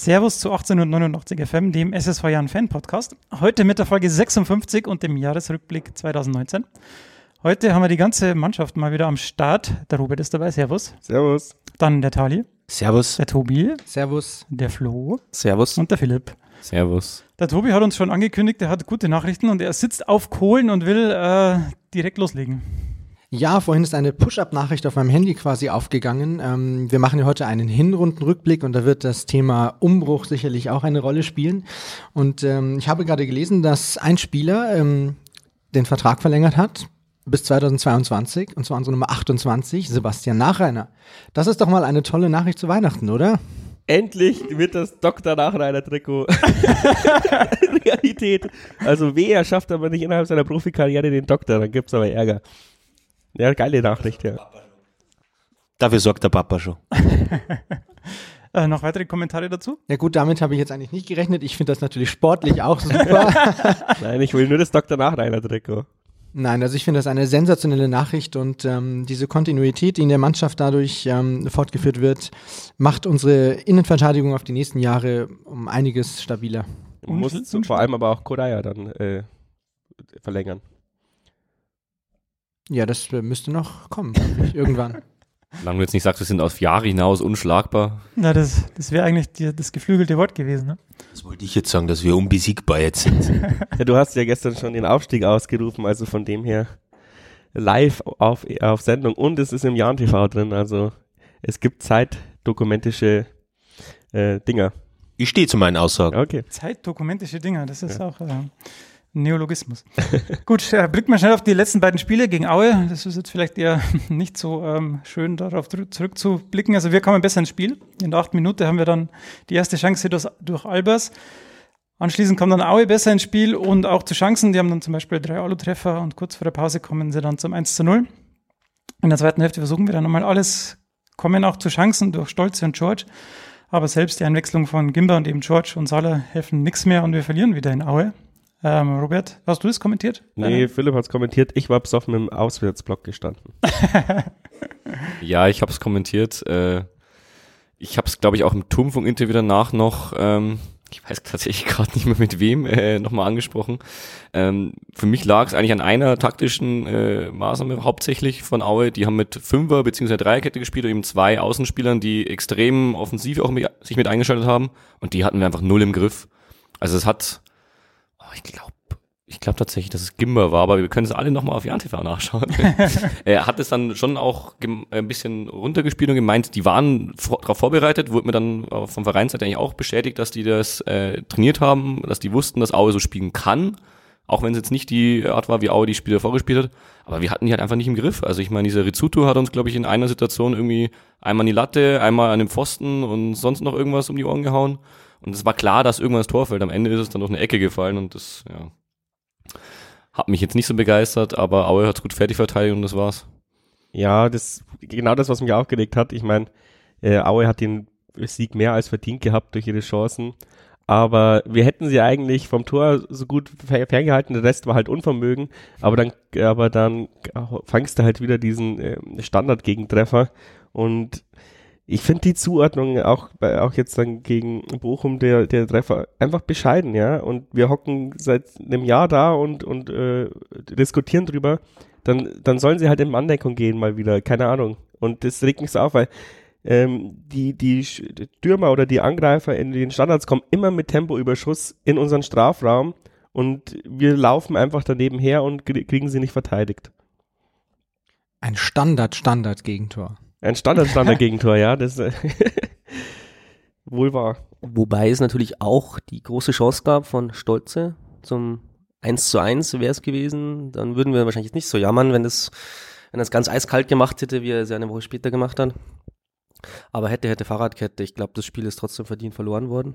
Servus zu 1889 FM, dem SSV Jahren Fan Podcast. Heute mit der Folge 56 und dem Jahresrückblick 2019. Heute haben wir die ganze Mannschaft mal wieder am Start. Der Robert ist dabei. Servus. Servus. Dann der Tali. Servus. Der Tobi. Servus. Der Flo. Servus. Und der Philipp. Servus. Der Tobi hat uns schon angekündigt, er hat gute Nachrichten und er sitzt auf Kohlen und will äh, direkt loslegen. Ja, vorhin ist eine Push-Up-Nachricht auf meinem Handy quasi aufgegangen. Ähm, wir machen ja heute einen Hinrundenrückblick und da wird das Thema Umbruch sicherlich auch eine Rolle spielen. Und ähm, ich habe gerade gelesen, dass ein Spieler ähm, den Vertrag verlängert hat bis 2022 und zwar unsere Nummer 28, Sebastian Nachreiner. Das ist doch mal eine tolle Nachricht zu Weihnachten, oder? Endlich wird das Dr. Nachreiner Trikot Realität. Also weh, er schafft aber nicht innerhalb seiner Profikarriere den Doktor, dann gibt's aber Ärger. Ja, geile Nachricht, ja. Dafür sorgt der Papa schon. Äh, noch weitere Kommentare dazu? Ja gut, damit habe ich jetzt eigentlich nicht gerechnet. Ich finde das natürlich sportlich auch super. Nein, ich will nur das Dr. Nachreiner Trikot. Nein, also ich finde das eine sensationelle Nachricht und ähm, diese Kontinuität, die in der Mannschaft dadurch ähm, fortgeführt wird, macht unsere Innenverteidigung auf die nächsten Jahre um einiges stabiler. Du musst so vor allem aber auch Kodaya dann äh, verlängern. Ja, das äh, müsste noch kommen, irgendwann. Solange du jetzt nicht sagst, wir sind auf Jahre hinaus unschlagbar. Na, das, das wäre eigentlich die, das geflügelte Wort gewesen. Ne? Das wollte ich jetzt sagen, dass wir unbesiegbar jetzt sind. ja, du hast ja gestern schon den Aufstieg ausgerufen, also von dem her live auf, auf Sendung und es ist im Jan TV drin, also es gibt zeitdokumentische äh, Dinger. Ich stehe zu meinen Aussagen. Okay. Zeitdokumentische Dinger, das ist ja. auch äh, Neologismus. Gut, äh, blicken wir schnell auf die letzten beiden Spiele gegen Aue. Das ist jetzt vielleicht eher nicht so ähm, schön, darauf zurückzublicken. Also wir kamen besser ins Spiel. In der achten Minute haben wir dann die erste Chance durch, durch Albers. Anschließend kam dann Aue besser ins Spiel und auch zu Chancen. Die haben dann zum Beispiel drei Alu-Treffer und kurz vor der Pause kommen sie dann zum 1 zu 0. In der zweiten Hälfte versuchen wir dann nochmal alles, kommen auch zu Chancen durch Stolze und George. Aber selbst die Einwechslung von Gimba und eben George und Salah helfen nichts mehr und wir verlieren wieder in Aue. Ähm, Robert, hast du das kommentiert? Nee, Philipp hat es kommentiert. Ich war besoffen im Auswärtsblock gestanden. ja, ich habe es kommentiert. Äh, ich habe es, glaube ich, auch im Turmfunk-Interview danach noch, ähm, ich weiß tatsächlich gerade nicht mehr mit wem, äh, nochmal angesprochen. Ähm, für mich lag es eigentlich an einer taktischen äh, Maßnahme hauptsächlich von Aue. Die haben mit Fünfer- bzw. Dreierkette gespielt und eben zwei Außenspielern, die extrem offensiv auch mit, sich mit eingeschaltet haben. Und die hatten wir einfach null im Griff. Also es hat ich glaube, ich glaube tatsächlich, dass es Gimber war, aber wir können es alle nochmal auf JanTV nachschauen. er hat es dann schon auch ein bisschen runtergespielt und gemeint, die waren vor, darauf vorbereitet, wurde mir dann vom Vereinsseite eigentlich auch bestätigt, dass die das äh, trainiert haben, dass die wussten, dass Aue so spielen kann, auch wenn es jetzt nicht die Art war, wie Aue die Spiele vorgespielt hat, aber wir hatten die halt einfach nicht im Griff. Also ich meine, dieser Rizzuto hat uns, glaube ich, in einer Situation irgendwie einmal an die Latte, einmal an den Pfosten und sonst noch irgendwas um die Ohren gehauen. Und es war klar, dass irgendwann das Tor fällt. Am Ende ist es dann durch eine Ecke gefallen und das, ja, hat mich jetzt nicht so begeistert, aber Aue hat es gut fertig verteidigt und das war's. Ja, das, genau das, was mich aufgeregt hat. Ich meine, äh, Aue hat den Sieg mehr als verdient gehabt durch ihre Chancen. Aber wir hätten sie eigentlich vom Tor so gut ferngehalten, der Rest war halt Unvermögen. Aber dann, aber dann fangst du halt wieder diesen äh, Standard-Gegentreffer. Und ich finde die Zuordnung auch, auch jetzt dann gegen Bochum, der, der Treffer, einfach bescheiden, ja. Und wir hocken seit einem Jahr da und, und äh, diskutieren drüber. Dann, dann sollen sie halt in Manndeckung gehen mal wieder, keine Ahnung. Und das regt mich so auf, weil ähm, die, die Stürmer oder die Angreifer in den Standards kommen immer mit Tempoüberschuss in unseren Strafraum und wir laufen einfach daneben her und kriegen sie nicht verteidigt. Ein Standard-Standard-Gegentor. Ein Standard-Standard-Gegentor, ja, das äh, wohl wahr. Wobei es natürlich auch die große Chance gab von Stolze zum 1 zu 1 wäre es gewesen. Dann würden wir wahrscheinlich nicht so jammern, wenn das, wenn das ganz eiskalt gemacht hätte, wie er es ja eine Woche später gemacht hat. Aber hätte, hätte Fahrradkette. Ich glaube, das Spiel ist trotzdem verdient verloren worden.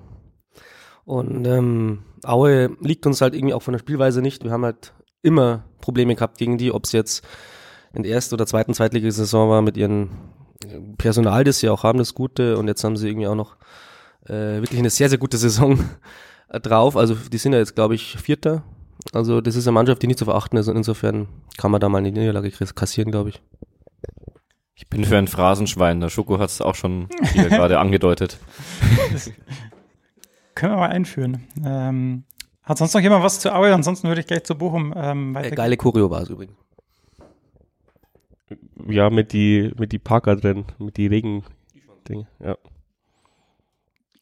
Und ähm, Aue liegt uns halt irgendwie auch von der Spielweise nicht. Wir haben halt immer Probleme gehabt gegen die, ob es jetzt in der ersten oder zweiten Zweitligasaison war mit ihren Personal, das sie auch haben, das Gute. Und jetzt haben sie irgendwie auch noch äh, wirklich eine sehr, sehr gute Saison drauf. Also die sind ja jetzt, glaube ich, Vierter. Also das ist eine Mannschaft, die nicht zu verachten ist. Und insofern kann man da mal eine Niederlage kassieren, glaube ich. Ich bin für ein Phrasenschwein. Der Schoko hat es auch schon hier gerade angedeutet. Können wir mal einführen. Ähm, hat sonst noch jemand was zu Aue? Ansonsten würde ich gleich zu Bochum ähm, Äh, weitergehen. geile Choreo war es übrigens. Ja, mit die, mit die Parker drin, mit die Regen. Ding, ja.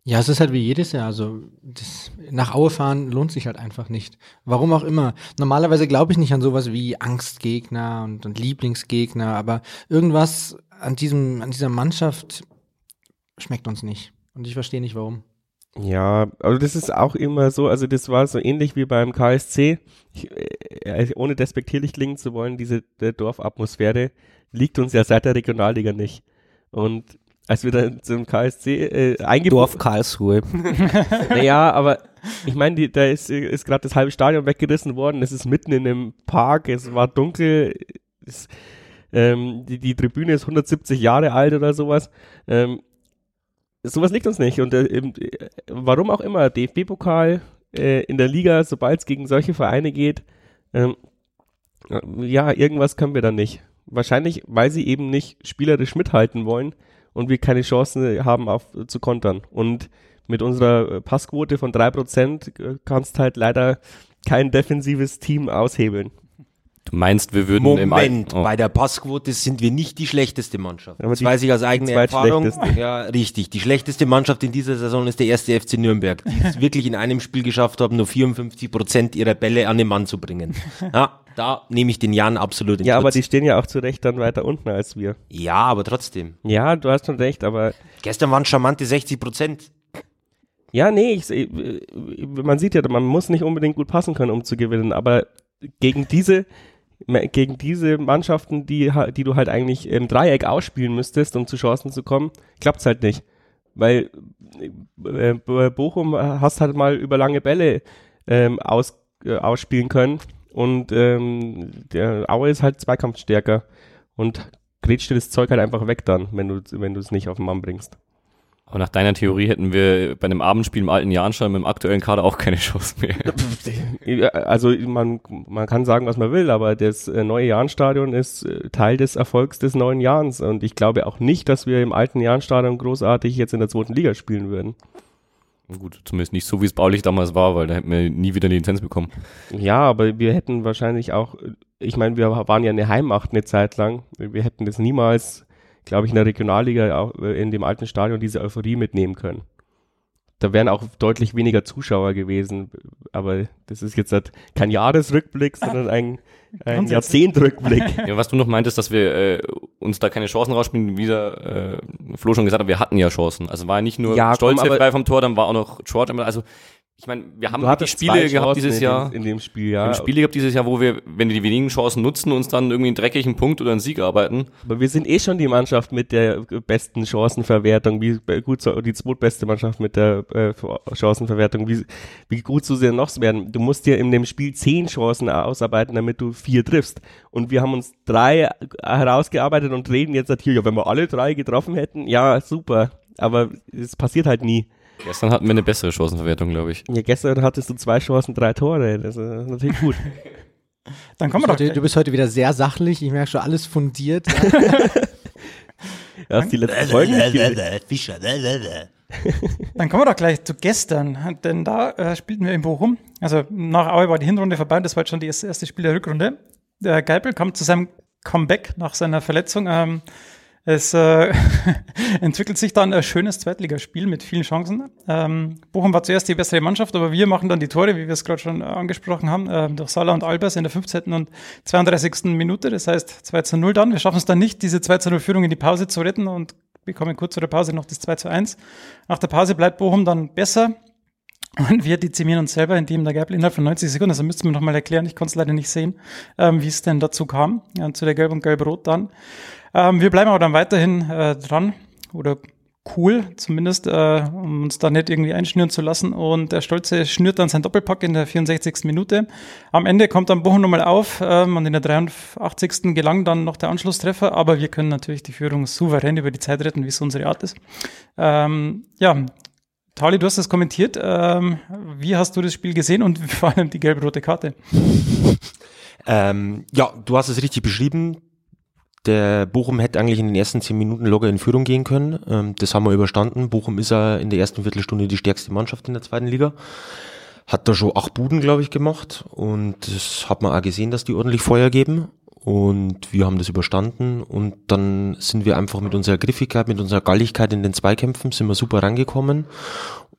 Ja, es ist halt wie jedes Jahr. Also das, nach Aue fahren lohnt sich halt einfach nicht. Warum auch immer. Normalerweise glaube ich nicht an sowas wie Angstgegner und, und Lieblingsgegner, aber irgendwas an diesem, an dieser Mannschaft schmeckt uns nicht. Und ich verstehe nicht warum. Ja, aber das ist auch immer so, also das war so ähnlich wie beim KSC. Ich, äh, ohne despektierlich klingen zu wollen, diese Dorfatmosphäre liegt uns ja seit der Regionalliga nicht. Und als wir dann zum KSC äh, Dorf eingebucht Karlsruhe. Naja, aber ich meine, da ist, ist gerade das halbe Stadion weggerissen worden. Es ist mitten in einem Park, es war dunkel. Es, ähm, die, die Tribüne ist 170 Jahre alt oder sowas. Ähm, sowas liegt uns nicht. Und äh, äh, warum auch immer, DFB-Pokal äh, in der Liga, sobald es gegen solche Vereine geht, ähm, ja, irgendwas können wir dann nicht. Wahrscheinlich, weil sie eben nicht spielerisch mithalten wollen und wir keine Chancen haben auf, zu kontern. Und mit unserer äh, Passquote von 3% äh, kannst halt leider kein defensives Team aushebeln. Du meinst, wir würden im Moment, Al- oh. bei der Passquote sind wir nicht die schlechteste Mannschaft. Aber das die- weiß ich aus eigener Erfahrung. Ja, richtig. Die schlechteste Mannschaft in dieser Saison ist der erste FC Nürnberg, die es wirklich in einem Spiel geschafft haben, nur 54 Prozent ihrer Bälle an den Mann zu bringen. Ja, da nehme ich den Jan absolut in Ja, aber Schutz. die stehen ja auch zu Recht dann weiter unten als wir. Ja, aber trotzdem. Ja, du hast schon recht, aber Gestern waren charmante 60 Prozent. ja, nee, ich, äh, man sieht ja, man muss nicht unbedingt gut passen können, um zu gewinnen, aber gegen diese gegen diese Mannschaften, die, die du halt eigentlich im Dreieck ausspielen müsstest, um zu Chancen zu kommen, klappt's halt nicht. Weil äh, Bo- Bochum hast halt mal über lange Bälle ähm, aus, äh, ausspielen können und ähm, der Aue ist halt zweikampfstärker und grätscht dir das Zeug halt einfach weg dann, wenn du wenn du es nicht auf den Mann bringst. Aber nach deiner Theorie hätten wir bei einem Abendspiel im alten Jahnstein mit dem aktuellen Kader auch keine Chance mehr. Also man, man kann sagen, was man will, aber das äh, neue Jahnstadion ist äh, Teil des Erfolgs des neuen Jahres und ich glaube auch nicht, dass wir im alten Jahnstadion großartig jetzt in der zweiten Liga spielen würden. Gut, zumindest nicht so, wie es baulich damals war, weil da hätten wir nie wieder die Lizenz bekommen. Ja, aber wir hätten wahrscheinlich auch, ich meine, wir waren ja eine Heimacht eine Zeit lang. Wir hätten das niemals, glaube ich, in der Regionalliga auch, äh, in dem alten Stadion diese Euphorie mitnehmen können. Da wären auch deutlich weniger Zuschauer gewesen, aber das ist jetzt halt kein Jahresrückblick, sondern ein, ein. Jahrzehntrückblick. Ja, was du noch meintest, dass wir äh, uns da keine Chancen rausspielen, wie der äh, Flo schon gesagt hat, wir hatten ja Chancen. Also war nicht nur Ja, komm, aber- frei vom Tor, dann war auch noch George. Also ich meine, wir haben die Spiele gehabt dieses Jahr. In dem Spiel, Wir ja. haben Spiele gehabt dieses Jahr, wo wir, wenn wir die wenigen Chancen nutzen, uns dann irgendwie einen dreckigen Punkt oder einen Sieg arbeiten. Aber wir sind eh schon die Mannschaft mit der besten Chancenverwertung. Wie gut so, die zweitbeste Mannschaft mit der äh, Chancenverwertung. Wie, wie gut so sie noch werden. Du musst dir in dem Spiel zehn Chancen ausarbeiten, damit du vier triffst. Und wir haben uns drei herausgearbeitet und reden jetzt halt hier, ja, wenn wir alle drei getroffen hätten, ja, super. Aber es passiert halt nie. Gestern hatten wir eine bessere Chancenverwertung, glaube ich. Ja, gestern hattest du zwei Chancen, drei Tore. Das ist natürlich gut. Dann kommen Du wir bist, doch. heute, du bist heute wieder sehr sachlich. Ich merke schon, alles fundiert. Hast die letzten Folgen nicht gesehen. Fischer. Dann kommen wir doch gleich zu gestern, denn da äh, spielten wir in Bochum. Also nach Aue war die Hinrunde vorbei und das war jetzt schon das erste, erste Spiel der Rückrunde. Der Geipel kam zu seinem Comeback nach seiner Verletzung. Ähm, es äh, entwickelt sich dann ein schönes Zweitligaspiel mit vielen Chancen. Ähm, Bochum war zuerst die bessere Mannschaft, aber wir machen dann die Tore, wie wir es gerade schon äh, angesprochen haben, ähm, durch Salah und Albers in der 15. und 32. Minute. Das heißt 2 zu 0 dann. Wir schaffen es dann nicht, diese 2 zu 0 Führung in die Pause zu retten und bekommen kurz vor der Pause noch das 2 zu 1. Nach der Pause bleibt Bochum dann besser. Und wir dezimieren uns selber, indem der Geipel innerhalb von 90 Sekunden, also müssten wir noch mal erklären, ich konnte es leider nicht sehen, ähm, wie es denn dazu kam, ja, zu der Gelb- und Gelb-Rot dann. Ähm, wir bleiben aber dann weiterhin äh, dran oder cool zumindest, äh, um uns da nicht irgendwie einschnüren zu lassen. Und der Stolze schnürt dann sein Doppelpack in der 64. Minute. Am Ende kommt dann Bochum nochmal auf ähm, und in der 83. gelang dann noch der Anschlusstreffer, aber wir können natürlich die Führung souverän über die Zeit retten, wie es unsere Art ist. Ähm, ja, Tali, du hast das kommentiert. Ähm, wie hast du das Spiel gesehen und vor allem die gelb-rote Karte? Ähm, ja, du hast es richtig beschrieben. Der Bochum hätte eigentlich in den ersten zehn Minuten locker in Führung gehen können. Ähm, das haben wir überstanden. Bochum ist ja in der ersten Viertelstunde die stärkste Mannschaft in der zweiten Liga. Hat da schon acht Buden, glaube ich, gemacht. Und das hat man auch gesehen, dass die ordentlich Feuer geben. Und wir haben das überstanden. Und dann sind wir einfach mit unserer Griffigkeit, mit unserer Galligkeit in den Zweikämpfen, sind wir super rangekommen.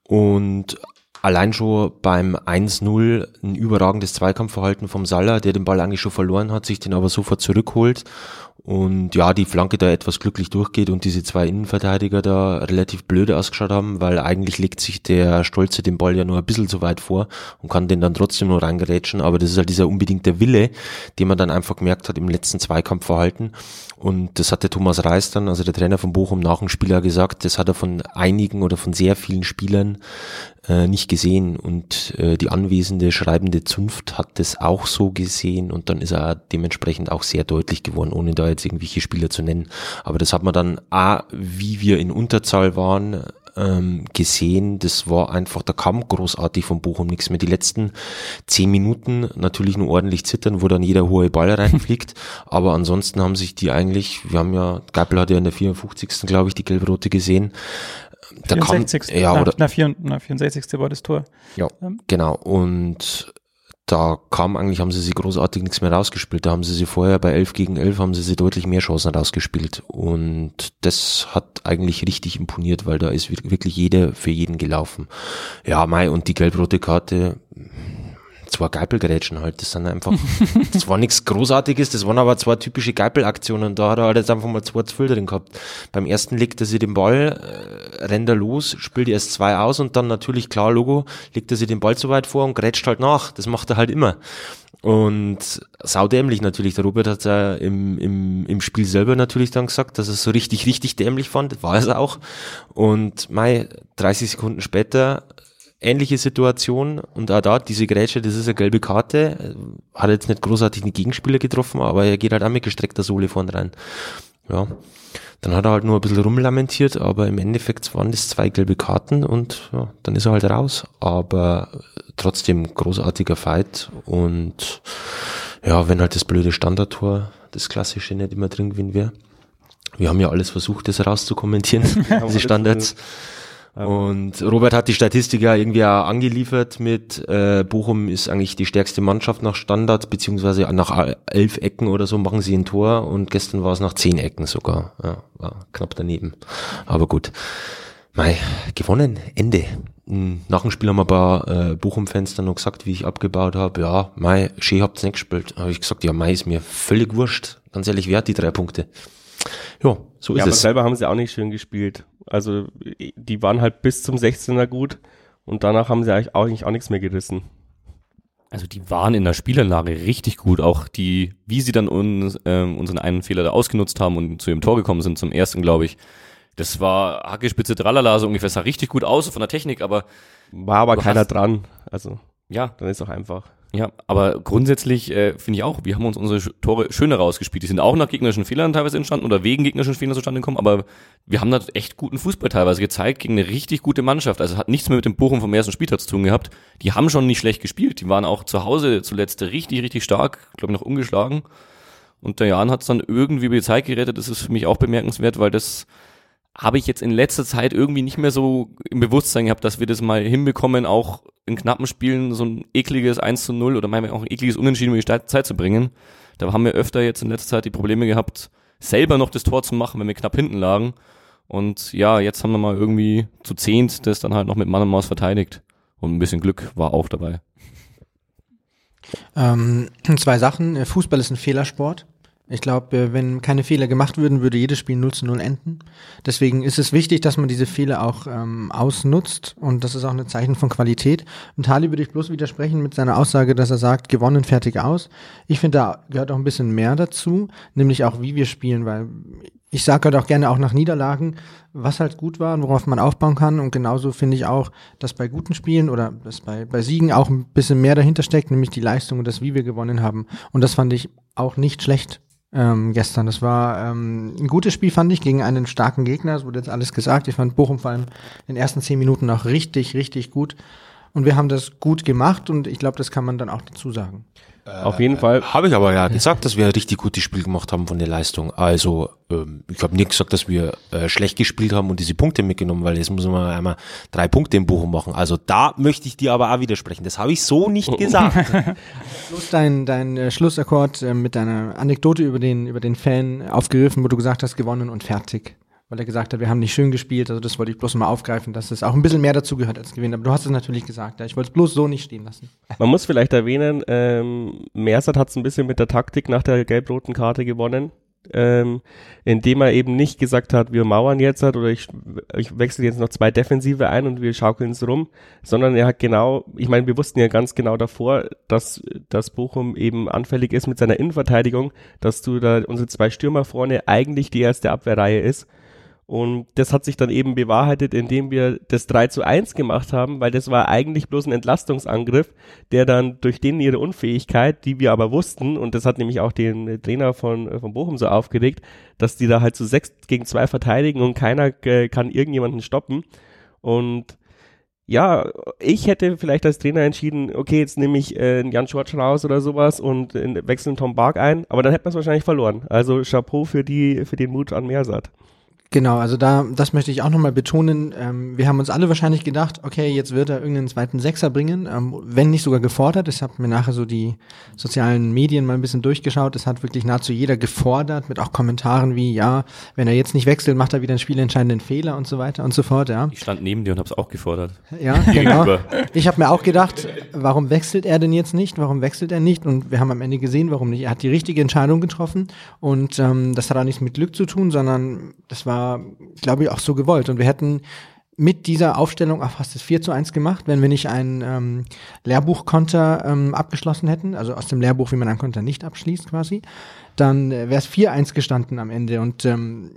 Und allein schon beim 1-0 ein überragendes Zweikampfverhalten vom Salah, der den Ball eigentlich schon verloren hat, sich den aber sofort zurückholt und ja, die Flanke da etwas glücklich durchgeht und diese zwei Innenverteidiger da relativ blöde ausgeschaut haben, weil eigentlich legt sich der Stolze den Ball ja nur ein bisschen zu weit vor und kann den dann trotzdem nur reingerätschen, aber das ist halt dieser unbedingte Wille, den man dann einfach gemerkt hat im letzten Zweikampfverhalten. Und das hat der Thomas Reis dann, also der Trainer von Bochum nach dem Spieler gesagt, das hat er von einigen oder von sehr vielen Spielern äh, nicht gesehen. Und äh, die anwesende schreibende Zunft hat das auch so gesehen und dann ist er dementsprechend auch sehr deutlich geworden, ohne da jetzt irgendwelche Spieler zu nennen. Aber das hat man dann A, wie wir in Unterzahl waren, ähm, gesehen. Das war einfach, da kam großartig von Bochum nichts mehr. Die letzten zehn Minuten natürlich nur ordentlich zittern, wo dann jeder hohe Ball reinfliegt. aber ansonsten haben sich die eigentlich, wir haben ja, Geipel hat ja in der 54. glaube ich die gelb-rote gesehen. Da 64. Kam, ja, na, oder, na, 64. war das Tor. Ja, ähm. genau. Und da kam eigentlich, haben sie sie großartig nichts mehr rausgespielt. Da haben sie sie vorher bei 11 gegen 11 haben sie sie deutlich mehr Chancen rausgespielt. Und das hat eigentlich richtig imponiert, weil da ist wirklich jeder für jeden gelaufen. Ja, Mai, und die gelb-rote Karte, zwei Geipelgerätschen halt. Das sind einfach, das war nichts Großartiges, das waren aber zwei typische Geipel-Aktionen. Da hat er halt jetzt einfach mal zwei zu viel drin gehabt. Beim ersten legt er sich den Ball, äh, rennt er los, spielt erst zwei aus und dann natürlich klar Logo, legt er sich den Ball zu weit vor und grätscht halt nach. Das macht er halt immer. Und saudämlich natürlich. Der Robert hat ja im, im, im Spiel selber natürlich dann gesagt, dass er es so richtig, richtig dämlich fand. War es auch. Und Mai, 30 Sekunden später ähnliche Situation und auch da, diese Grätsche, das ist eine gelbe Karte, hat jetzt nicht großartig einen Gegenspieler getroffen, aber er geht halt auch mit gestreckter Sohle vorn rein. Ja, dann hat er halt nur ein bisschen rumlamentiert, aber im Endeffekt waren das zwei gelbe Karten und ja, dann ist er halt raus, aber trotzdem großartiger Fight und ja, wenn halt das blöde Standardtor, das klassische nicht immer drin gewesen wäre. Wir haben ja alles versucht, das rauszukommentieren, diese Standards. Und Robert hat die Statistik ja irgendwie auch angeliefert mit äh, Bochum ist eigentlich die stärkste Mannschaft nach Standard, beziehungsweise nach elf Ecken oder so machen sie ein Tor und gestern war es nach zehn Ecken sogar. Ja, war knapp daneben. Aber gut. Mei, gewonnen, Ende. Hm, nach dem Spiel haben ein paar äh, Bochum-Fans dann noch gesagt, wie ich abgebaut habe. Ja, Mei, schön habt's nicht gespielt. Habe ich gesagt, ja, Mei ist mir völlig wurscht. Ganz ehrlich, wer hat die drei Punkte? Ja, so ist ja, es. Aber selber haben sie auch nicht schön gespielt. Also die waren halt bis zum 16er gut und danach haben sie eigentlich auch, eigentlich auch nichts mehr gerissen. Also die waren in der Spielanlage richtig gut, auch die, wie sie dann uns, ähm, unseren einen Fehler da ausgenutzt haben und zu ihrem Tor gekommen sind, zum ersten, glaube ich. Das war Hackespitze Tralala, so ungefähr, sah richtig gut aus von der Technik, aber. War aber keiner hast, dran. Also. Ja. Dann ist auch einfach. Ja, aber grundsätzlich äh, finde ich auch, wir haben uns unsere Tore schöner rausgespielt. Die sind auch nach gegnerischen Fehlern teilweise entstanden oder wegen gegnerischen Fehlern zustande gekommen, aber wir haben da echt guten Fußball teilweise gezeigt gegen eine richtig gute Mannschaft. Also hat nichts mehr mit dem Bochum vom ersten Spieltag zu tun gehabt. Die haben schon nicht schlecht gespielt. Die waren auch zu Hause zuletzt richtig, richtig stark, glaube ich, noch ungeschlagen. Und der Jan hat es dann irgendwie über die Zeit gerettet. Das ist für mich auch bemerkenswert, weil das habe ich jetzt in letzter Zeit irgendwie nicht mehr so im Bewusstsein gehabt, dass wir das mal hinbekommen, auch in knappen Spielen so ein ekliges 1 zu 0 oder manchmal auch ein ekliges Unentschieden über die Zeit zu bringen. Da haben wir öfter jetzt in letzter Zeit die Probleme gehabt, selber noch das Tor zu machen, wenn wir knapp hinten lagen. Und ja, jetzt haben wir mal irgendwie zu zehnt das dann halt noch mit Mann und Maus verteidigt. Und ein bisschen Glück war auch dabei. Ähm, zwei Sachen. Fußball ist ein Fehlersport. Ich glaube, äh, wenn keine Fehler gemacht würden, würde jedes Spiel 0 zu 0 enden. Deswegen ist es wichtig, dass man diese Fehler auch ähm, ausnutzt und das ist auch ein Zeichen von Qualität. Und Tali würde ich bloß widersprechen mit seiner Aussage, dass er sagt, gewonnen, fertig aus. Ich finde, da gehört auch ein bisschen mehr dazu, nämlich auch wie wir spielen, weil ich sage halt auch gerne auch nach Niederlagen, was halt gut war und worauf man aufbauen kann. Und genauso finde ich auch, dass bei guten Spielen oder dass bei, bei Siegen auch ein bisschen mehr dahinter steckt, nämlich die Leistung und das, wie wir gewonnen haben. Und das fand ich auch nicht schlecht ähm, gestern. Das war ähm, ein gutes Spiel, fand ich, gegen einen starken Gegner. Es wurde jetzt alles gesagt. Ich fand Bochum vor allem in den ersten zehn Minuten auch richtig, richtig gut. Und wir haben das gut gemacht und ich glaube, das kann man dann auch dazu sagen. Auf jeden Fall. Habe ich aber ja gesagt, dass wir ein richtig gutes Spiel gemacht haben von der Leistung. Also ähm, ich habe nicht gesagt, dass wir äh, schlecht gespielt haben und diese Punkte mitgenommen, weil jetzt muss man einmal drei Punkte im Bochum machen. Also da möchte ich dir aber auch widersprechen. Das habe ich so nicht gesagt. Bloß dein, dein äh, Schlussakkord äh, mit deiner Anekdote über den, über den Fan aufgegriffen, wo du gesagt hast, gewonnen und fertig. Weil er gesagt hat, wir haben nicht schön gespielt. Also das wollte ich bloß mal aufgreifen, dass es auch ein bisschen mehr dazu gehört als gewinnen. Aber du hast es natürlich gesagt. Ja. Ich wollte es bloß so nicht stehen lassen. Man muss vielleicht erwähnen, ähm, Mersat hat es ein bisschen mit der Taktik nach der gelb-roten Karte gewonnen. Ähm, indem er eben nicht gesagt hat, wir mauern jetzt halt oder ich, ich wechsle jetzt noch zwei Defensive ein und wir schaukeln es rum, sondern er hat genau, ich meine, wir wussten ja ganz genau davor, dass, dass Bochum eben anfällig ist mit seiner Innenverteidigung, dass du da unsere zwei Stürmer vorne eigentlich die erste Abwehrreihe ist und das hat sich dann eben bewahrheitet, indem wir das 3 zu 1 gemacht haben, weil das war eigentlich bloß ein Entlastungsangriff, der dann durch denen ihre Unfähigkeit, die wir aber wussten, und das hat nämlich auch den Trainer von, von Bochum so aufgeregt, dass die da halt zu so sechs gegen zwei verteidigen und keiner äh, kann irgendjemanden stoppen. Und ja, ich hätte vielleicht als Trainer entschieden, okay, jetzt nehme ich äh, Jan Schwartz raus oder sowas und äh, wechseln Tom Bark ein, aber dann hätten wir es wahrscheinlich verloren. Also Chapeau für die, für den Mut an Meersat. Genau, also da, das möchte ich auch nochmal betonen. Ähm, wir haben uns alle wahrscheinlich gedacht, okay, jetzt wird er irgendeinen zweiten Sechser bringen, ähm, wenn nicht sogar gefordert. Ich habe mir nachher so die sozialen Medien mal ein bisschen durchgeschaut. Es hat wirklich nahezu jeder gefordert, mit auch Kommentaren wie, ja, wenn er jetzt nicht wechselt, macht er wieder einen spielentscheidenden Fehler und so weiter und so fort, ja. Ich stand neben dir und habe es auch gefordert. Ja, genau. Ich habe mir auch gedacht, warum wechselt er denn jetzt nicht? Warum wechselt er nicht? Und wir haben am Ende gesehen, warum nicht. Er hat die richtige Entscheidung getroffen und ähm, das hat auch nichts mit Glück zu tun, sondern das war glaube ich, auch so gewollt. Und wir hätten mit dieser Aufstellung auch fast das 4 zu 1 gemacht, wenn wir nicht ein ähm, Lehrbuchkonter ähm, abgeschlossen hätten, also aus dem Lehrbuch, wie man ein Konter nicht abschließt quasi, dann äh, wäre es 4-1 gestanden am Ende. Und ähm,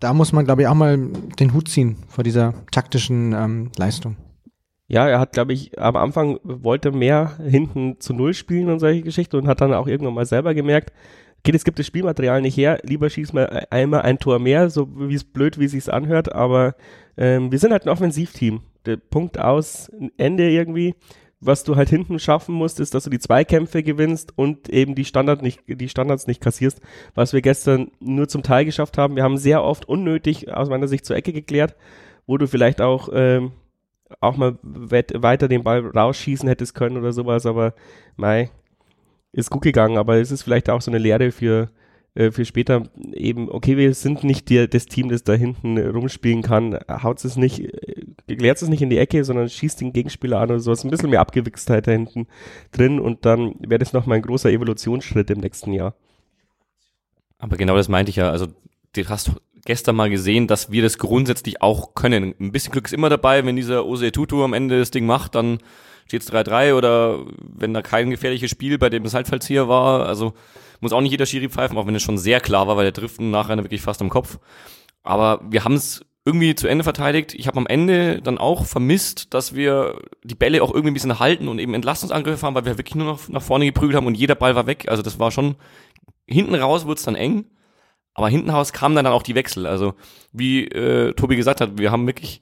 da muss man, glaube ich, auch mal den Hut ziehen vor dieser taktischen ähm, Leistung. Ja, er hat, glaube ich, am Anfang wollte mehr hinten zu Null spielen und solche Geschichten und hat dann auch irgendwann mal selber gemerkt, okay, es gibt das Spielmaterial nicht her, lieber schießen wir einmal ein Tor mehr, so wie es blöd, wie es sich anhört, aber ähm, wir sind halt ein Offensivteam. Der Punkt aus, Ende irgendwie. Was du halt hinten schaffen musst, ist, dass du die Zweikämpfe gewinnst und eben die, Standard nicht, die Standards nicht kassierst, was wir gestern nur zum Teil geschafft haben. Wir haben sehr oft unnötig aus meiner Sicht zur Ecke geklärt, wo du vielleicht auch ähm, auch mal weiter den Ball rausschießen hättest können oder sowas, aber mei, ist gut gegangen, aber es ist vielleicht auch so eine Lehre für, äh, für später eben, okay, wir sind nicht die, das Team, das da hinten rumspielen kann, haut es nicht, äh, klärt es nicht in die Ecke, sondern schießt den Gegenspieler an oder sowas, ein bisschen mehr Abgewichstheit da hinten drin und dann wäre das nochmal ein großer Evolutionsschritt im nächsten Jahr. Aber genau das meinte ich ja, also du hast gestern mal gesehen, dass wir das grundsätzlich auch können. Ein bisschen Glück ist immer dabei, wenn dieser Ose Tutu am Ende das Ding macht, dann steht es 3-3 oder wenn da kein gefährliches Spiel bei dem es Halbfallzieher war. Also muss auch nicht jeder Schiri pfeifen, auch wenn es schon sehr klar war, weil der Driften nachher wirklich fast am Kopf. Aber wir haben es irgendwie zu Ende verteidigt. Ich habe am Ende dann auch vermisst, dass wir die Bälle auch irgendwie ein bisschen halten und eben Entlastungsangriffe haben, weil wir wirklich nur noch nach vorne geprügelt haben und jeder Ball war weg. Also das war schon, hinten raus wurde es dann eng. Aber hinten raus kamen dann, dann auch die Wechsel. Also wie äh, Tobi gesagt hat, wir haben wirklich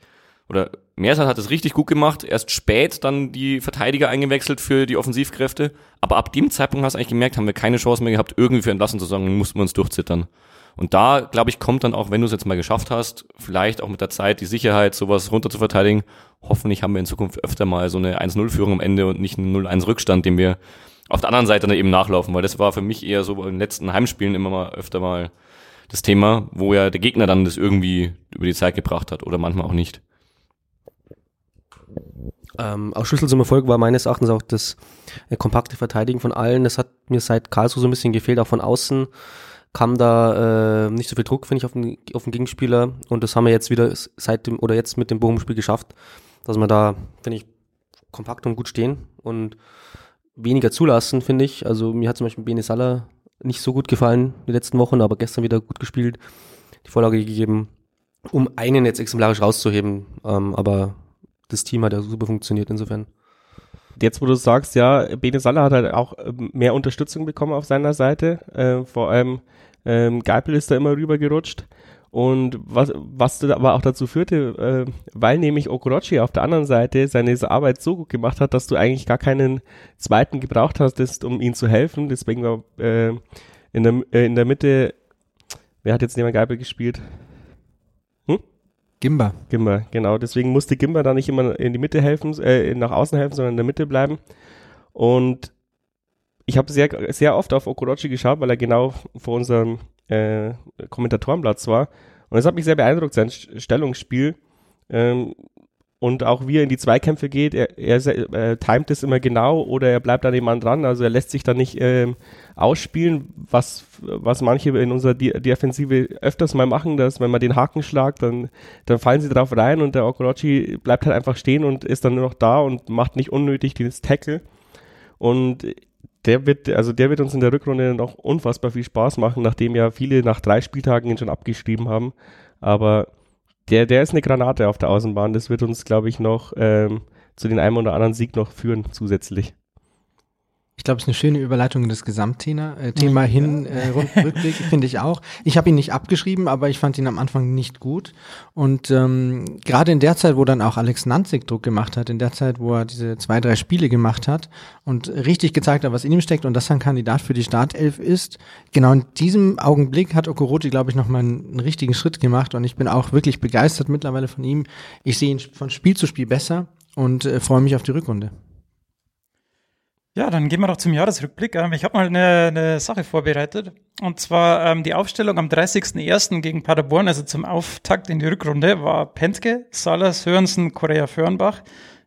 oder Mersat hat es richtig gut gemacht, erst spät dann die Verteidiger eingewechselt für die Offensivkräfte, aber ab dem Zeitpunkt hast du eigentlich gemerkt, haben wir keine Chance mehr gehabt, irgendwie für Entlassen zu sagen, mussten wir uns durchzittern. Und da, glaube ich, kommt dann auch, wenn du es jetzt mal geschafft hast, vielleicht auch mit der Zeit die Sicherheit, sowas runter zu verteidigen. Hoffentlich haben wir in Zukunft öfter mal so eine 1-0-Führung am Ende und nicht einen 0-1-Rückstand, den wir auf der anderen Seite dann eben nachlaufen, weil das war für mich eher so in den letzten Heimspielen immer mal öfter mal das Thema, wo ja der Gegner dann das irgendwie über die Zeit gebracht hat oder manchmal auch nicht. Ähm, auch Schlüssel zum Erfolg war meines Erachtens auch das äh, kompakte Verteidigen von allen. Das hat mir seit Karlsruhe so ein bisschen gefehlt, auch von außen kam da äh, nicht so viel Druck, finde ich, auf den, auf den Gegenspieler. Und das haben wir jetzt wieder seit dem oder jetzt mit dem Bochum-Spiel geschafft, dass wir da, finde ich, kompakt und gut stehen und weniger zulassen, finde ich. Also mir hat zum Beispiel Bene Salah nicht so gut gefallen die letzten Wochen, aber gestern wieder gut gespielt, die Vorlage gegeben, um einen jetzt exemplarisch rauszuheben. Ähm, aber das Team hat ja super funktioniert insofern. Jetzt, wo du sagst, ja, Bene Salah hat halt auch ähm, mehr Unterstützung bekommen auf seiner Seite. Äh, vor allem ähm, Geipel ist da immer rübergerutscht. Und was, was aber auch dazu führte, äh, weil nämlich Okorochi auf der anderen Seite seine Arbeit so gut gemacht hat, dass du eigentlich gar keinen zweiten gebraucht hast, um ihm zu helfen. Deswegen war äh, in, der, äh, in der Mitte, wer hat jetzt neben Geibel gespielt? Gimba. Gimba, genau. Deswegen musste Gimba da nicht immer in die Mitte helfen, äh, nach außen helfen, sondern in der Mitte bleiben. Und ich habe sehr, sehr oft auf Okorochi geschaut, weil er genau vor unserem äh, Kommentatorenplatz war. Und es hat mich sehr beeindruckt, sein Stellungsspiel. Ähm, und auch wie er in die Zweikämpfe geht, er, er äh, timet es immer genau oder er bleibt an dem Mann dran, also er lässt sich da nicht ähm, ausspielen, was, was manche in unserer De Defensive öfters mal machen, dass wenn man den Haken schlagt, dann, dann fallen sie drauf rein und der Okorochi bleibt halt einfach stehen und ist dann nur noch da und macht nicht unnötig dieses Tackle. Und der wird, also der wird uns in der Rückrunde noch unfassbar viel Spaß machen, nachdem ja viele nach drei Spieltagen ihn schon abgeschrieben haben. Aber der, der ist eine Granate auf der Außenbahn. Das wird uns, glaube ich, noch ähm, zu den einen oder anderen Sieg noch führen zusätzlich. Ich glaube, es ist eine schöne Überleitung in das Gesamtthema äh, Thema hin, äh, Rückblick, finde ich auch. Ich habe ihn nicht abgeschrieben, aber ich fand ihn am Anfang nicht gut. Und ähm, gerade in der Zeit, wo dann auch Alex Nanzig Druck gemacht hat, in der Zeit, wo er diese zwei, drei Spiele gemacht hat und richtig gezeigt hat, was in ihm steckt und dass er ein Kandidat für die Startelf ist, genau in diesem Augenblick hat Okorochi, glaube ich, nochmal einen, einen richtigen Schritt gemacht und ich bin auch wirklich begeistert mittlerweile von ihm. Ich sehe ihn von Spiel zu Spiel besser und äh, freue mich auf die Rückrunde. Ja, dann gehen wir doch zum Jahresrückblick. Ähm, ich habe mal eine, eine, Sache vorbereitet. Und zwar ähm, die Aufstellung am 30.01. gegen Paderborn, also zum Auftakt in die Rückrunde, war Pentke, Salas, Sörensen, Korea Föhrenbach,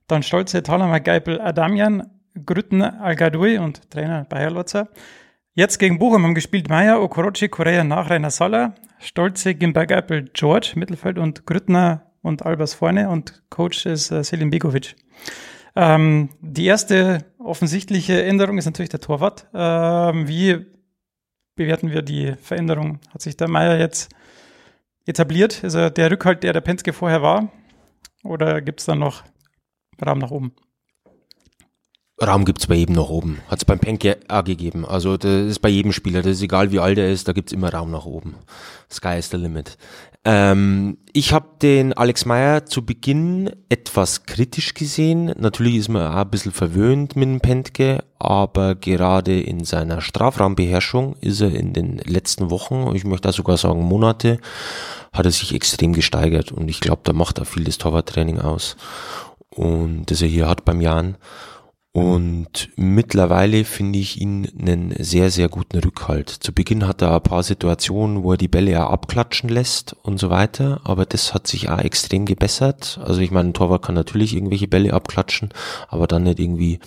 dann Stolze, Thalhammer, Geipel, Adamian, Grütten, al und Trainer Bayer Lotzer. Jetzt gegen Bochum haben gespielt Meier, Okorochi, Korea, Nachreiner, Sala, Stolze, Gimba, Geipel, George, Mittelfeld und Grüttner und Albers vorne und Coach ist äh, Selim Begovic. Ähm, die erste offensichtliche Änderung ist natürlich der Torwart. Ähm, wie bewerten wir die Veränderung? Hat sich der Meier jetzt etabliert? Ist er der Rückhalt, der der Penske vorher war? Oder gibt es da noch Raum nach oben? Raum gibt's bei jedem nach oben. Hat's beim Penke auch gegeben. Also das ist bei jedem Spieler. Das ist egal, wie alt er ist, da gibt's immer Raum nach oben. Sky is the limit. Ähm, ich habe den Alex Meyer zu Beginn etwas kritisch gesehen. Natürlich ist man auch ein bisschen verwöhnt mit dem Pentke, aber gerade in seiner Strafraumbeherrschung ist er in den letzten Wochen, ich möchte auch sogar sagen Monate, hat er sich extrem gesteigert und ich glaube, da macht er viel das Torwarttraining aus und das er hier hat beim Jan. Und mittlerweile finde ich ihn einen sehr, sehr guten Rückhalt. Zu Beginn hat er ein paar Situationen, wo er die Bälle auch abklatschen lässt und so weiter, aber das hat sich auch extrem gebessert. Also ich meine, ein Torwart kann natürlich irgendwelche Bälle abklatschen, aber dann nicht irgendwie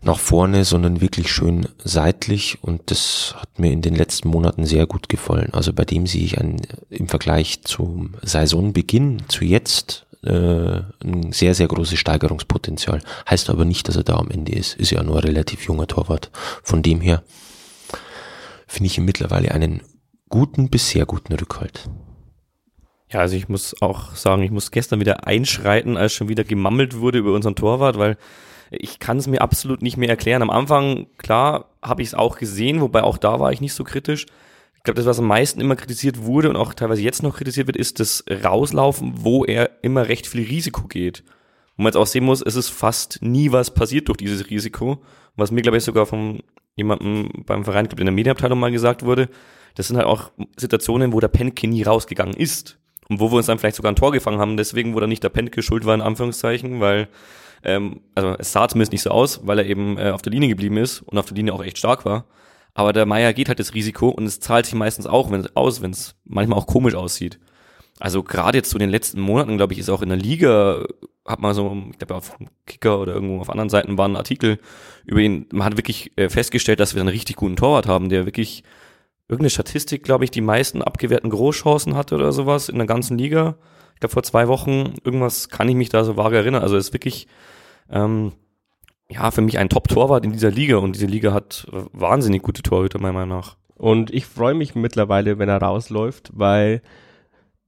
nach vorne, sondern wirklich schön seitlich und das hat mir in den letzten Monaten sehr gut gefallen. Also bei dem sehe ich ein, im Vergleich zum Saisonbeginn zu jetzt äh, ein sehr, sehr großes Steigerungspotenzial. Heißt aber nicht, dass er da am Ende ist. Ist ja nur ein relativ junger Torwart. Von dem her finde ich ihn mittlerweile einen guten bis sehr guten Rückhalt. Ja, also ich muss auch sagen, ich muss gestern wieder einschreiten, als schon wieder gemammelt wurde über unseren Torwart, weil ich kann es mir absolut nicht mehr erklären. Am Anfang, klar, habe ich es auch gesehen, wobei auch da war ich nicht so kritisch. Ich glaube, das, was am meisten immer kritisiert wurde und auch teilweise jetzt noch kritisiert wird, ist das Rauslaufen, wo er immer recht viel Risiko geht. Wo man jetzt auch sehen muss, es ist fast nie was passiert durch dieses Risiko. Was mir, glaube ich, sogar von jemandem beim Verein, glaube in der Medienabteilung mal gesagt wurde, das sind halt auch Situationen, wo der Penke nie rausgegangen ist. Und wo wir uns dann vielleicht sogar ein Tor gefangen haben, deswegen, wo dann nicht der Penke schuld war, in Anführungszeichen, weil, ähm, also es sah zumindest nicht so aus, weil er eben äh, auf der Linie geblieben ist und auf der Linie auch echt stark war. Aber der Meier geht halt das Risiko und es zahlt sich meistens auch wenn, aus, wenn es manchmal auch komisch aussieht. Also gerade jetzt so den letzten Monaten, glaube ich, ist auch in der Liga, hat man so, ich glaube auf Kicker oder irgendwo auf anderen Seiten waren Artikel über ihn, man hat wirklich äh, festgestellt, dass wir einen richtig guten Torwart haben, der wirklich irgendeine Statistik, glaube ich, die meisten abgewehrten Großchancen hatte oder sowas in der ganzen Liga. Ich glaube vor zwei Wochen, irgendwas kann ich mich da so vage erinnern. Also ist wirklich ähm, ja, für mich ein Top-Torwart in dieser Liga und diese Liga hat wahnsinnig gute Torhüter, meiner Meinung nach. Und ich freue mich mittlerweile, wenn er rausläuft, weil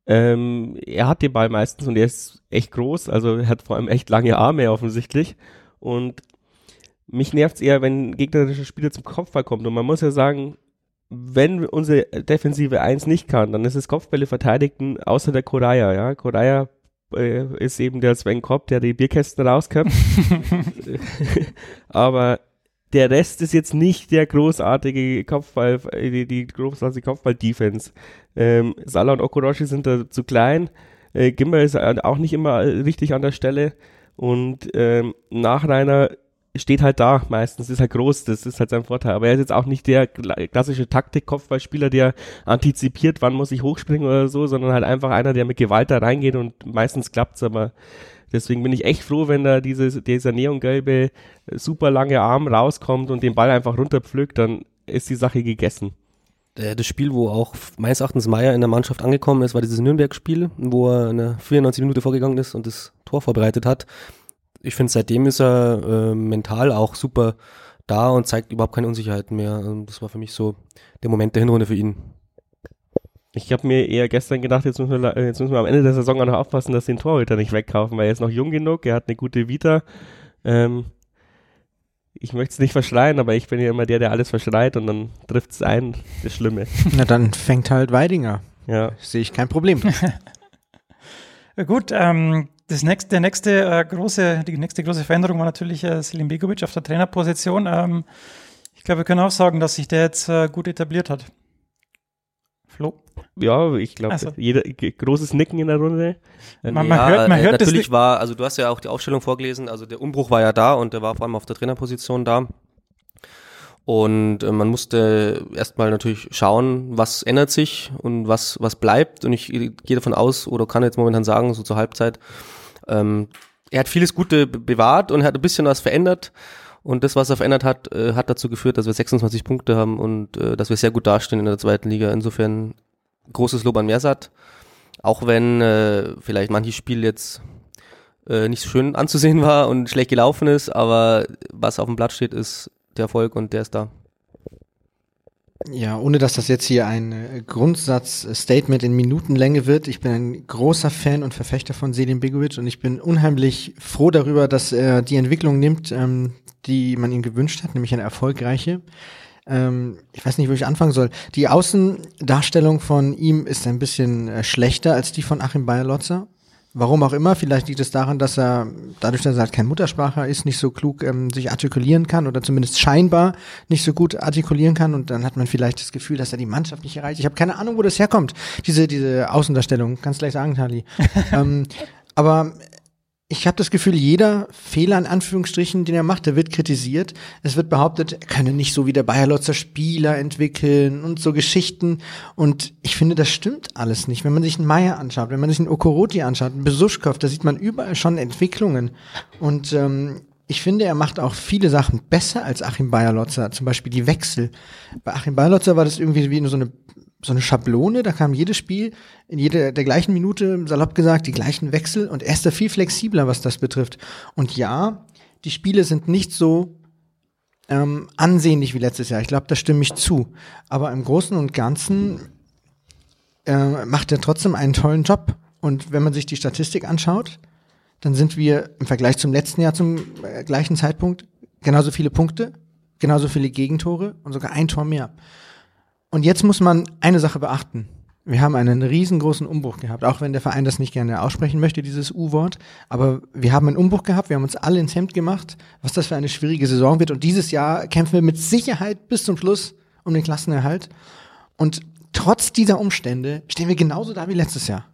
ähm, er hat den Ball meistens und er ist echt groß, also er hat vor allem echt lange Arme offensichtlich. Und mich nervt es eher, wenn gegnerische Spieler zum Kopfball kommt. Und man muss ja sagen, wenn unsere Defensive eins nicht kann, dann ist es Kopfbälle verteidigen, außer der Koraya, ja. Koraya äh, ist eben der Sven Kopp, der die Bierkästen rauskommt. Aber der Rest ist jetzt nicht der großartige Kopfball, äh, die, die großartige Kopfball-Defense. Ähm, Salah und Okoroshi sind da zu klein. Äh, Gimmer ist auch nicht immer richtig an der Stelle. Und ähm, Nachreiner steht halt da meistens, ist halt groß, das ist halt sein Vorteil. Aber er ist jetzt auch nicht der klassische Taktik-Kopfballspieler, der antizipiert, wann muss ich hochspringen oder so, sondern halt einfach einer, der mit Gewalt da reingeht und meistens klappt's, aber deswegen bin ich echt froh, wenn da dieses, dieser neongelbe, super lange Arm rauskommt und den Ball einfach runterpflückt, dann ist die Sache gegessen. Das Spiel, wo auch meines Erachtens Meier in der Mannschaft angekommen ist, war dieses Nürnberg-Spiel, wo er eine 94 Minute vorgegangen ist und das Tor vorbereitet hat ich finde, seitdem ist er äh, mental auch super da und zeigt überhaupt keine Unsicherheiten mehr. Also das war für mich so der Moment der Hinrunde für ihn. Ich habe mir eher gestern gedacht, jetzt müssen, wir, jetzt müssen wir am Ende der Saison auch noch aufpassen, dass den Torhüter nicht wegkaufen, weil er ist noch jung genug, er hat eine gute Vita. Ähm, ich möchte es nicht verschreien, aber ich bin ja immer der, der alles verschreit und dann trifft es ein, das Schlimme. Na dann fängt halt Weidinger. Ja. Sehe ich kein Problem. Gut, ähm, das nächste, der nächste äh, große, die nächste große Veränderung war natürlich äh, Selim Begovic auf der Trainerposition. Ähm, ich glaube, wir können auch sagen, dass sich der jetzt äh, gut etabliert hat. Flo? Ja, ich glaube, also. jeder großes Nicken in der Runde. Man, man ja, hört, man hört äh, natürlich war, also du hast ja auch die Aufstellung vorgelesen, also der Umbruch war ja da und der war vor allem auf der Trainerposition da. Und äh, man musste erstmal natürlich schauen, was ändert sich und was, was bleibt. Und ich gehe davon aus, oder kann jetzt momentan sagen, so zur Halbzeit, ähm, er hat vieles Gute bewahrt und hat ein bisschen was verändert. Und das, was er verändert hat, äh, hat dazu geführt, dass wir 26 Punkte haben und äh, dass wir sehr gut dastehen in der zweiten Liga. Insofern großes Lob an Mersat. Auch wenn äh, vielleicht manches Spiel jetzt äh, nicht so schön anzusehen war und schlecht gelaufen ist, aber was auf dem Blatt steht, ist der Erfolg und der ist da. Ja, ohne dass das jetzt hier ein äh, Grundsatzstatement in Minutenlänge wird. Ich bin ein großer Fan und Verfechter von Selim Begovic und ich bin unheimlich froh darüber, dass er die Entwicklung nimmt, ähm, die man ihm gewünscht hat, nämlich eine erfolgreiche. Ähm, ich weiß nicht, wo ich anfangen soll. Die Außendarstellung von ihm ist ein bisschen äh, schlechter als die von Achim Bayerlotzer. Warum auch immer, vielleicht liegt es daran, dass er, dadurch, dass er halt kein Muttersprachler ist, nicht so klug ähm, sich artikulieren kann oder zumindest scheinbar nicht so gut artikulieren kann und dann hat man vielleicht das Gefühl, dass er die Mannschaft nicht erreicht. Ich habe keine Ahnung, wo das herkommt, diese, diese Außendarstellung. Kannst gleich sagen, Tali. ähm, aber ich habe das Gefühl, jeder Fehler in Anführungsstrichen, den er macht, der wird kritisiert. Es wird behauptet, er könne nicht so wie der Bayerlotzer Spieler entwickeln und so Geschichten. Und ich finde, das stimmt alles nicht. Wenn man sich einen Meier anschaut, wenn man sich einen Okoroti anschaut, einen Besuschkow, da sieht man überall schon Entwicklungen. Und ähm, ich finde, er macht auch viele Sachen besser als Achim Bayerlotzer. Zum Beispiel die Wechsel. Bei Achim Bayerlotzer war das irgendwie wie nur so eine so eine Schablone, da kam jedes Spiel in jeder der gleichen Minute, salopp gesagt, die gleichen Wechsel und er ist da viel flexibler, was das betrifft. Und ja, die Spiele sind nicht so ähm, ansehnlich wie letztes Jahr. Ich glaube, da stimme ich zu. Aber im Großen und Ganzen äh, macht er trotzdem einen tollen Job. Und wenn man sich die Statistik anschaut, dann sind wir im Vergleich zum letzten Jahr zum äh, gleichen Zeitpunkt genauso viele Punkte, genauso viele Gegentore und sogar ein Tor mehr. Und jetzt muss man eine Sache beachten. Wir haben einen riesengroßen Umbruch gehabt, auch wenn der Verein das nicht gerne aussprechen möchte, dieses U-Wort. Aber wir haben einen Umbruch gehabt, wir haben uns alle ins Hemd gemacht, was das für eine schwierige Saison wird. Und dieses Jahr kämpfen wir mit Sicherheit bis zum Schluss um den Klassenerhalt. Und trotz dieser Umstände stehen wir genauso da wie letztes Jahr.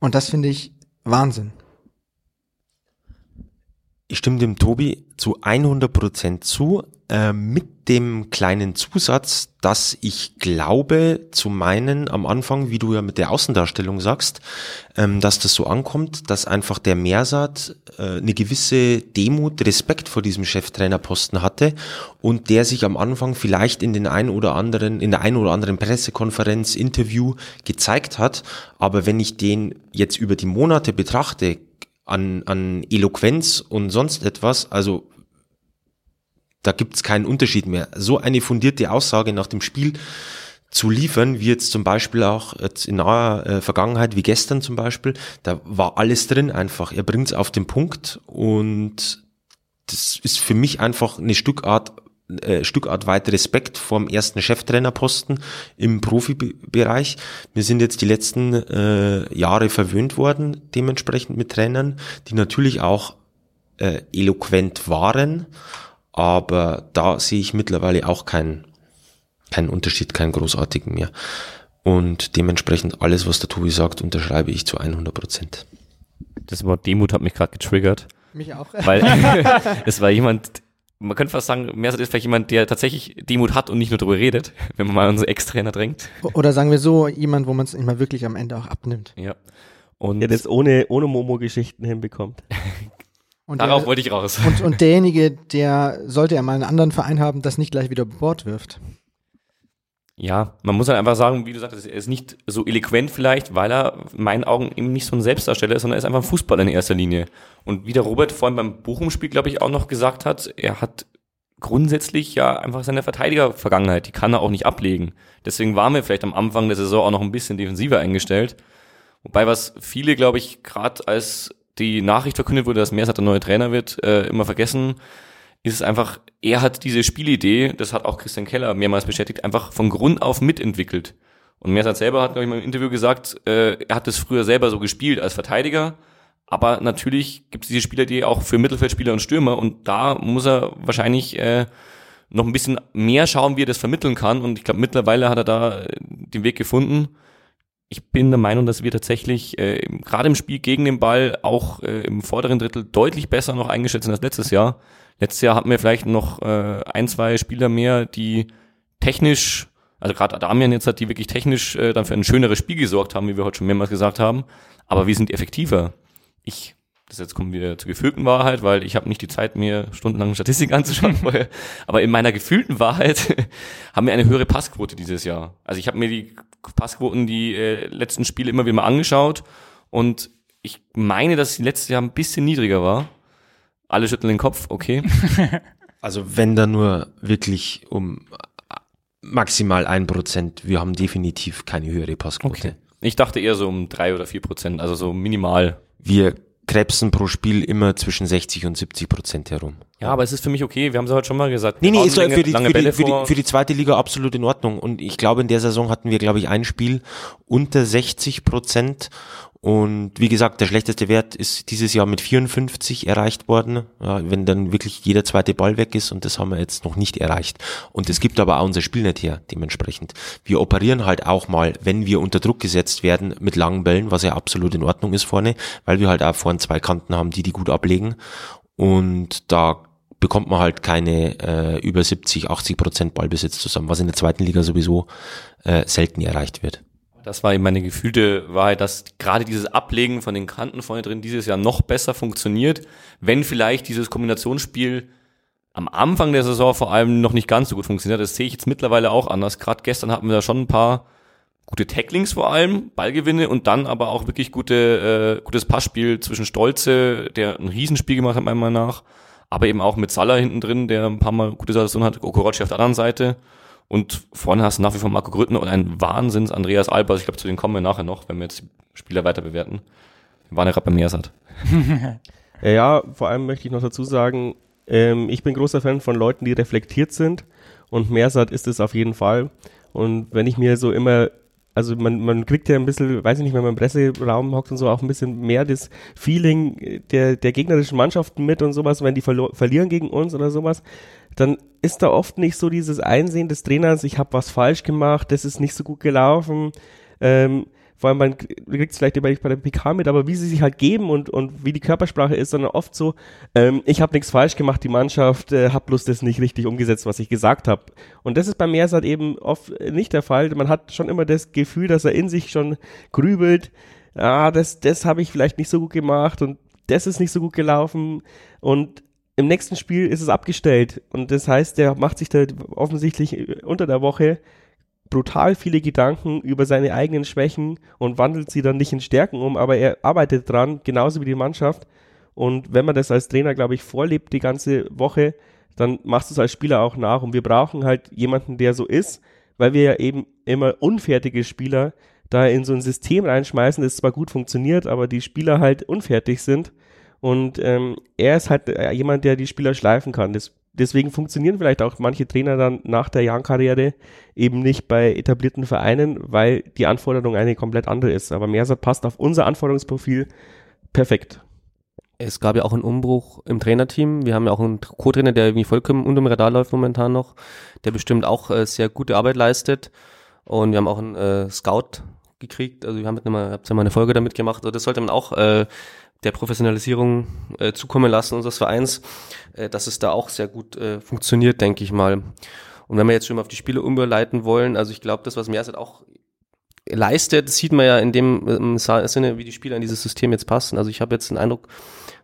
Und das finde ich Wahnsinn. Ich stimme dem Tobi zu 100 Prozent zu. Äh, mit dem kleinen Zusatz, dass ich glaube zu meinen am Anfang, wie du ja mit der Außendarstellung sagst, ähm, dass das so ankommt, dass einfach der Mersat äh, eine gewisse Demut, Respekt vor diesem Cheftrainerposten hatte und der sich am Anfang vielleicht in den ein oder anderen, in der ein oder anderen Pressekonferenz, Interview gezeigt hat. Aber wenn ich den jetzt über die Monate betrachte, an, an Eloquenz und sonst etwas, also da gibt es keinen Unterschied mehr. So eine fundierte Aussage nach dem Spiel zu liefern, wie jetzt zum Beispiel auch jetzt in naher äh, Vergangenheit, wie gestern zum Beispiel, da war alles drin einfach. Er bringt es auf den Punkt und das ist für mich einfach eine Stückart äh, Stückart weit Respekt vorm ersten Cheftrainerposten im Profibereich. Wir sind jetzt die letzten äh, Jahre verwöhnt worden, dementsprechend mit Trainern, die natürlich auch äh, eloquent waren, aber da sehe ich mittlerweile auch keinen keinen Unterschied, keinen großartigen mehr. Und dementsprechend alles, was der Tobi sagt, unterschreibe ich zu 100 Prozent. Das Wort Demut hat mich gerade getriggert. Mich auch. Weil es war jemand, man könnte fast sagen, Mersat ist vielleicht jemand, der tatsächlich Demut hat und nicht nur darüber redet, wenn man mal unsere Ex-Trainer drängt. Oder sagen wir so, jemand, wo man es immer wirklich am Ende auch abnimmt. Ja. Und Der das ohne, ohne Momo-Geschichten hinbekommt. Und darauf der, wollte ich raus. und, und derjenige, der sollte er mal einen anderen Verein haben, das nicht gleich wieder Bord wirft. Ja, man muss halt einfach sagen, wie du sagtest, er ist nicht so eloquent vielleicht, weil er in meinen Augen eben nicht so ein Selbstdarsteller ist, sondern er ist einfach ein Fußballer in erster Linie. Und wie der Robert vorhin beim Bochum-Spiel, glaube ich, auch noch gesagt hat, er hat grundsätzlich ja einfach seine Verteidiger-Vergangenheit, die kann er auch nicht ablegen. Deswegen waren wir vielleicht am Anfang der Saison auch noch ein bisschen defensiver eingestellt. Wobei was viele, glaube ich, gerade als die Nachricht verkündet wurde, dass Meersat der neue Trainer wird, äh, immer vergessen, ist es einfach, er hat diese Spielidee, das hat auch Christian Keller mehrmals bestätigt, einfach von Grund auf mitentwickelt. Und Meersat selber hat, glaube ich, mal im Interview gesagt, äh, er hat das früher selber so gespielt als Verteidiger, aber natürlich gibt es diese Spielidee auch für Mittelfeldspieler und Stürmer und da muss er wahrscheinlich äh, noch ein bisschen mehr schauen, wie er das vermitteln kann. Und ich glaube, mittlerweile hat er da äh, den Weg gefunden. Ich bin der Meinung, dass wir tatsächlich äh, gerade im Spiel gegen den Ball auch äh, im vorderen Drittel deutlich besser noch eingeschätzt sind als letztes Jahr. Letztes Jahr hatten wir vielleicht noch äh, ein, zwei Spieler mehr, die technisch, also gerade Adamian jetzt hat, die wirklich technisch äh, dann für ein schöneres Spiel gesorgt haben, wie wir heute schon mehrmals gesagt haben. Aber wir sind effektiver. Ich, das jetzt kommen wir zur gefühlten Wahrheit, weil ich habe nicht die Zeit, mir stundenlang Statistik anzuschauen vorher. Aber in meiner gefühlten Wahrheit haben wir eine höhere Passquote dieses Jahr. Also ich habe mir die Passquoten die äh, letzten Spiele immer wieder mal angeschaut und ich meine, dass die letztes Jahr ein bisschen niedriger war. Alle schütteln den Kopf, okay. Also wenn da nur wirklich um maximal ein Prozent, wir haben definitiv keine höhere Passquote. Okay. Ich dachte eher so um drei oder vier Prozent, also so minimal. Wir krebsen pro Spiel immer zwischen 60 und 70 Prozent herum. Ja, aber es ist für mich okay. Wir haben es heute schon mal gesagt. Nee, nee, ist lange- für die, für, die, für, die, für die zweite Liga absolut in Ordnung. Und ich glaube, in der Saison hatten wir, glaube ich, ein Spiel unter 60 Prozent. Und wie gesagt, der schlechteste Wert ist dieses Jahr mit 54 erreicht worden, ja, wenn dann wirklich jeder zweite Ball weg ist und das haben wir jetzt noch nicht erreicht. Und es gibt aber auch unser Spiel nicht her, dementsprechend. Wir operieren halt auch mal, wenn wir unter Druck gesetzt werden mit langen Bällen, was ja absolut in Ordnung ist vorne, weil wir halt auch vorne zwei Kanten haben, die die gut ablegen. Und da bekommt man halt keine äh, über 70, 80 Prozent Ballbesitz zusammen, was in der zweiten Liga sowieso äh, selten erreicht wird. Das war eben meine gefühlte Wahrheit, dass gerade dieses Ablegen von den Kanten vorne drin dieses Jahr noch besser funktioniert, wenn vielleicht dieses Kombinationsspiel am Anfang der Saison vor allem noch nicht ganz so gut funktioniert. Das sehe ich jetzt mittlerweile auch anders. Gerade gestern hatten wir da schon ein paar gute Tacklings vor allem, Ballgewinne und dann aber auch wirklich gute, äh, gutes Passspiel zwischen Stolze, der ein Riesenspiel gemacht hat, meiner Meinung nach, aber eben auch mit Salah hinten drin, der ein paar Mal gute Situationen hat, Okorochi auf der anderen Seite. Und vorne hast du nach wie vor Marco Grüttner und ein Wahnsinns Andreas Albers. Ich glaube, zu denen kommen wir nachher noch, wenn wir jetzt die Spieler weiter bewerten. Wir waren ja gerade bei Meersat. Ja, vor allem möchte ich noch dazu sagen, ähm, ich bin großer Fan von Leuten, die reflektiert sind und Meersat ist es auf jeden Fall. Und wenn ich mir so immer, also man, man kriegt ja ein bisschen, weiß ich nicht, wenn man im Presseraum hockt und so, auch ein bisschen mehr das Feeling der, der gegnerischen Mannschaften mit und sowas, wenn die verlieren gegen uns oder sowas, dann ist da oft nicht so dieses Einsehen des Trainers, ich habe was falsch gemacht, das ist nicht so gut gelaufen. Ähm, vor allem, man kriegt es vielleicht nicht bei der PK mit, aber wie sie sich halt geben und, und wie die Körpersprache ist, sondern oft so, ähm, ich habe nichts falsch gemacht, die Mannschaft äh, hat bloß das nicht richtig umgesetzt, was ich gesagt habe. Und das ist bei Meersat eben oft äh, nicht der Fall. Man hat schon immer das Gefühl, dass er in sich schon grübelt, ah, das, das habe ich vielleicht nicht so gut gemacht und das ist nicht so gut gelaufen und im nächsten Spiel ist es abgestellt und das heißt, der macht sich da offensichtlich äh, unter der Woche brutal viele Gedanken über seine eigenen Schwächen und wandelt sie dann nicht in Stärken um, aber er arbeitet dran, genauso wie die Mannschaft. Und wenn man das als Trainer, glaube ich, vorlebt die ganze Woche, dann machst du es als Spieler auch nach. Und wir brauchen halt jemanden, der so ist, weil wir ja eben immer unfertige Spieler da in so ein System reinschmeißen, das zwar gut funktioniert, aber die Spieler halt unfertig sind. Und ähm, er ist halt äh, jemand, der die Spieler schleifen kann. Das deswegen funktionieren vielleicht auch manche Trainer dann nach der Jahrkarriere eben nicht bei etablierten Vereinen, weil die Anforderung eine komplett andere ist. Aber Mersat passt auf unser Anforderungsprofil perfekt. Es gab ja auch einen Umbruch im Trainerteam. Wir haben ja auch einen Co-Trainer, der irgendwie vollkommen unter dem Radar läuft momentan noch, der bestimmt auch äh, sehr gute Arbeit leistet. Und wir haben auch einen äh, Scout gekriegt. Also wir haben immer, habt ja mal eine Folge damit gemacht. Also das sollte man auch äh, der Professionalisierung äh, zukommen lassen unseres Vereins, äh, dass es da auch sehr gut äh, funktioniert, denke ich mal. Und wenn wir jetzt schon mal auf die Spiele umleiten wollen, also ich glaube, das, was Merzeit auch leistet, sieht man ja in dem Sinne, wie die Spieler in dieses System jetzt passen. Also ich habe jetzt den Eindruck,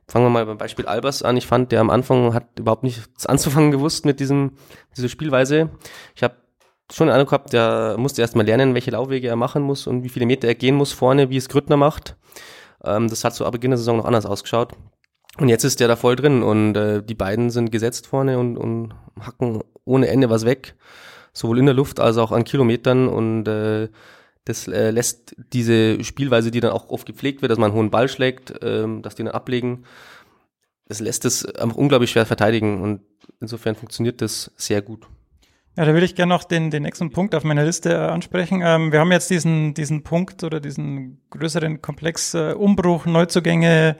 fangen wir mal beim Beispiel Albers an. Ich fand, der am Anfang hat überhaupt nichts anzufangen gewusst mit diesem, dieser Spielweise. Ich habe schon den Eindruck gehabt, der musste erst mal lernen, welche Laufwege er machen muss und wie viele Meter er gehen muss vorne, wie es Grüttner macht. Ähm, das hat zu Beginn der Saison noch anders ausgeschaut. Und jetzt ist der da voll drin und äh, die beiden sind gesetzt vorne und, und hacken ohne Ende was weg. Sowohl in der Luft als auch an Kilometern und äh, das äh, lässt diese Spielweise, die dann auch oft gepflegt wird, dass man einen hohen Ball schlägt, ähm, dass die dann ablegen, das lässt es einfach unglaublich schwer verteidigen und insofern funktioniert das sehr gut. Ja, da will ich gerne noch den, den nächsten Punkt auf meiner Liste äh, ansprechen. Ähm, wir haben jetzt diesen, diesen Punkt oder diesen größeren Komplex äh, Umbruch, Neuzugänge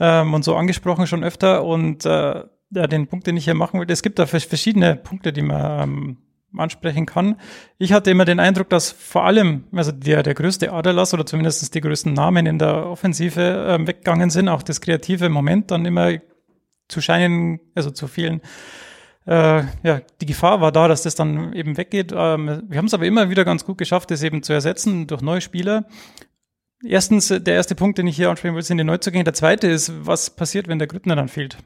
ähm, und so angesprochen schon öfter. Und äh, ja, den Punkt, den ich hier machen will, es gibt da verschiedene Punkte, die man ähm, ansprechen kann. Ich hatte immer den Eindruck, dass vor allem, also der, der größte Aderlass oder zumindest die größten Namen in der Offensive äh, weggegangen sind, auch das kreative Moment dann immer zu scheinen, also zu vielen äh, ja, die Gefahr war da, dass das dann eben weggeht. Ähm, wir haben es aber immer wieder ganz gut geschafft, das eben zu ersetzen durch neue Spieler. Erstens, der erste Punkt, den ich hier ansprechen will, sind die Neuzugänge. Der zweite ist, was passiert, wenn der Grüttner dann fehlt?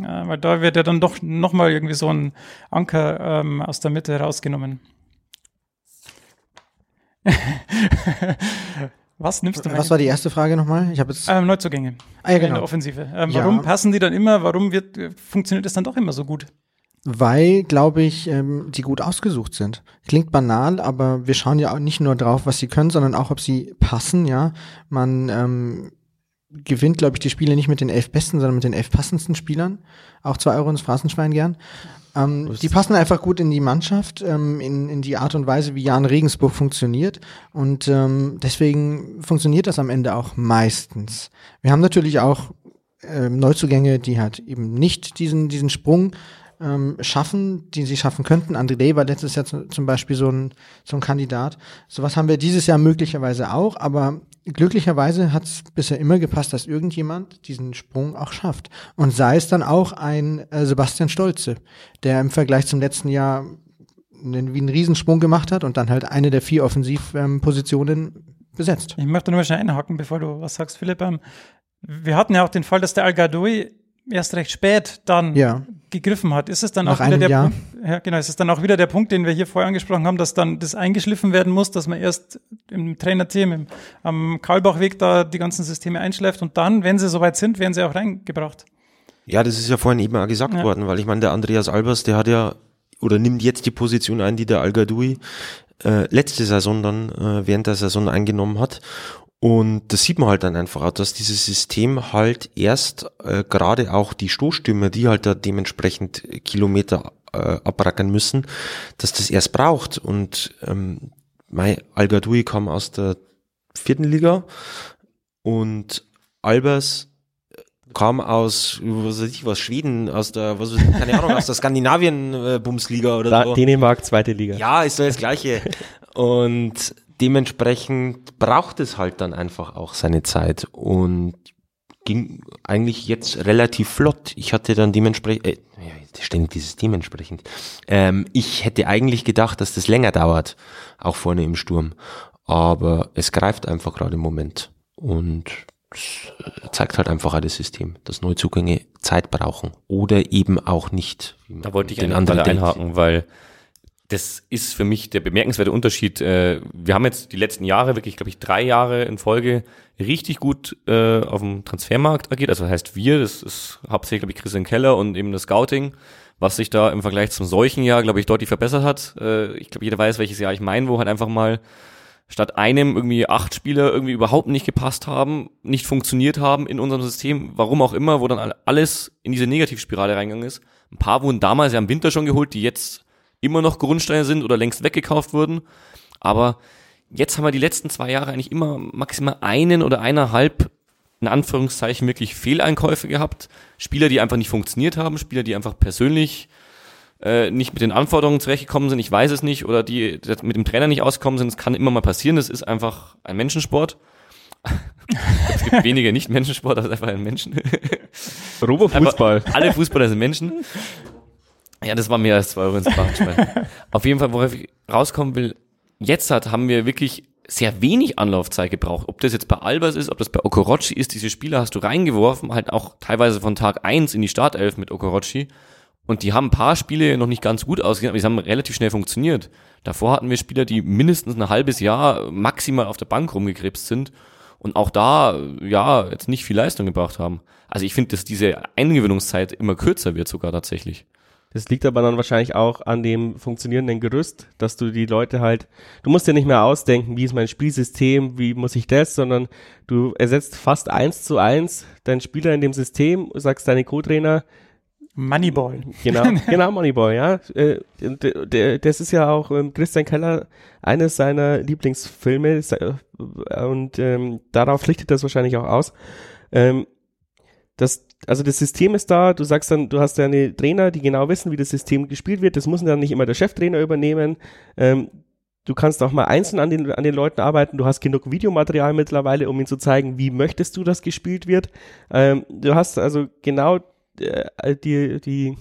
Ja, weil da wird ja dann doch nochmal irgendwie so ein Anker ähm, aus der Mitte rausgenommen. Was nimmst du? Was war die erste Frage nochmal? Ich habe jetzt ähm, Neuzugänge ah, ja, genau. in der Offensive. Ähm, warum ja. passen die dann immer? Warum wird funktioniert es dann doch immer so gut? Weil, glaube ich, ähm, die gut ausgesucht sind. Klingt banal, aber wir schauen ja auch nicht nur drauf, was sie können, sondern auch, ob sie passen, ja. Man ähm, gewinnt, glaube ich, die Spiele nicht mit den elf besten, sondern mit den elf passendsten Spielern. Auch zwei Euro ins Phrasenschwein gern. Ähm, die passen einfach gut in die Mannschaft, ähm, in, in die Art und Weise, wie Jan Regensburg funktioniert. Und ähm, deswegen funktioniert das am Ende auch meistens. Wir haben natürlich auch ähm, Neuzugänge, die halt eben nicht diesen, diesen Sprung ähm, schaffen, die sie schaffen könnten. André war letztes Jahr zum Beispiel so ein, so ein Kandidat. Sowas haben wir dieses Jahr möglicherweise auch, aber glücklicherweise hat es bisher immer gepasst, dass irgendjemand diesen Sprung auch schafft. Und sei es dann auch ein äh, Sebastian Stolze, der im Vergleich zum letzten Jahr einen, wie einen Riesensprung gemacht hat und dann halt eine der vier Offensivpositionen ähm, besetzt. Ich möchte nur mal schnell einhaken, bevor du was sagst, Philipp. Ähm, wir hatten ja auch den Fall, dass der Al-Gadoui erst recht spät dann ja. gegriffen hat. Ist es dann Nach auch wieder der Jahr. Punkt, ja, genau, ist es dann auch wieder der Punkt, den wir hier vorher angesprochen haben, dass dann das eingeschliffen werden muss, dass man erst im Trainerteam im, am Karlbachweg da die ganzen Systeme einschläft und dann, wenn sie soweit sind, werden sie auch reingebracht. Ja, das ist ja vorhin eben auch gesagt ja. worden, weil ich meine, der Andreas Albers, der hat ja oder nimmt jetzt die Position ein, die der Al Gadoui äh, letzte Saison dann äh, während der Saison eingenommen hat. Und das sieht man halt dann einfach auch, dass dieses System halt erst äh, gerade auch die Stoßstürmer, die halt da dementsprechend Kilometer äh, abrackern müssen, dass das erst braucht. Und ähm, mein Al Gadoui kam aus der vierten Liga und Albers kam aus, was weiß ich was, Schweden, aus der, was weiß ich, keine Ahnung, aus der Skandinavien-Bumsliga oder da, so. Dänemark, zweite Liga. Ja, ist doch das Gleiche. Und dementsprechend braucht es halt dann einfach auch seine Zeit und ging eigentlich jetzt relativ flott. Ich hatte dann dementsprechend, äh, ständig dieses dementsprechend. Ähm, ich hätte eigentlich gedacht, dass das länger dauert, auch vorne im Sturm. Aber es greift einfach gerade im Moment. Und zeigt halt einfach alles System, dass Neuzugänge Zeit brauchen oder eben auch nicht. Da wollte ich den anderen einhaken, weil das ist für mich der bemerkenswerte Unterschied. Äh, wir haben jetzt die letzten Jahre, wirklich, glaube ich, drei Jahre in Folge richtig gut äh, auf dem Transfermarkt agiert. Also das heißt wir, das ist hauptsächlich, glaube ich, Christian Keller und eben das Scouting, was sich da im Vergleich zum solchen Jahr, glaube ich, deutlich verbessert hat. Äh, ich glaube, jeder weiß, welches Jahr ich meine, wo halt einfach mal statt einem irgendwie acht Spieler irgendwie überhaupt nicht gepasst haben, nicht funktioniert haben in unserem System, warum auch immer, wo dann alles in diese Negativspirale reingegangen ist Ein paar wurden damals ja im Winter schon geholt, die jetzt immer noch Grundsteine sind oder längst weggekauft wurden. Aber jetzt haben wir die letzten zwei Jahre eigentlich immer maximal einen oder eineinhalb, in Anführungszeichen, wirklich Fehleinkäufe gehabt. Spieler, die einfach nicht funktioniert haben, Spieler, die einfach persönlich äh, nicht mit den Anforderungen zurechtgekommen sind, ich weiß es nicht, oder die mit dem Trainer nicht ausgekommen sind, das kann immer mal passieren, das ist einfach ein Menschensport. es gibt weniger Nicht-Menschensport, das ist einfach ein Menschen. Robo-Fußball. Alle Fußballer sind Menschen. Ja, das war mehr als zwei Euro ins. Auf jeden Fall, worauf ich rauskommen will, jetzt hat, haben wir wirklich sehr wenig Anlaufzeit gebraucht. Ob das jetzt bei Albers ist, ob das bei Okorochi ist, diese Spieler hast du reingeworfen, halt auch teilweise von Tag eins in die Startelf mit Okorochi. Und die haben ein paar Spiele noch nicht ganz gut ausgesehen, aber die haben relativ schnell funktioniert. Davor hatten wir Spieler, die mindestens ein halbes Jahr maximal auf der Bank rumgekrebst sind und auch da, ja, jetzt nicht viel Leistung gebracht haben. Also ich finde, dass diese Eingewöhnungszeit immer kürzer wird sogar tatsächlich. Das liegt aber dann wahrscheinlich auch an dem funktionierenden Gerüst, dass du die Leute halt, du musst ja nicht mehr ausdenken, wie ist mein Spielsystem, wie muss ich das, sondern du ersetzt fast eins zu eins deinen Spieler in dem System, sagst deine Co-Trainer, Moneyball. Genau, genau, Moneyball, ja. Äh, Das ist ja auch ähm, Christian Keller eines seiner Lieblingsfilme äh, und ähm, darauf richtet das wahrscheinlich auch aus. Ähm, das, also das System ist da, du sagst dann, du hast deine Trainer, die genau wissen, wie das System gespielt wird. Das muss dann nicht immer der Cheftrainer übernehmen. Ähm, du kannst auch mal einzeln an den, an den Leuten arbeiten. Du hast genug Videomaterial mittlerweile, um ihnen zu zeigen, wie möchtest du, dass gespielt wird. Ähm, du hast also genau äh, die, die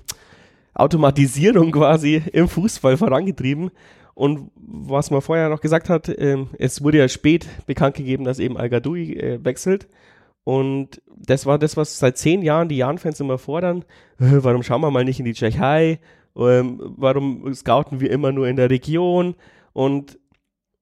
Automatisierung quasi im Fußball vorangetrieben. Und was man vorher noch gesagt hat, ähm, es wurde ja spät bekannt gegeben, dass eben Al-Gadoui äh, wechselt. Und das war das, was seit zehn Jahren die Jan-Fans immer fordern. Äh, warum schauen wir mal nicht in die Tschechei? Ähm, warum scouten wir immer nur in der Region? Und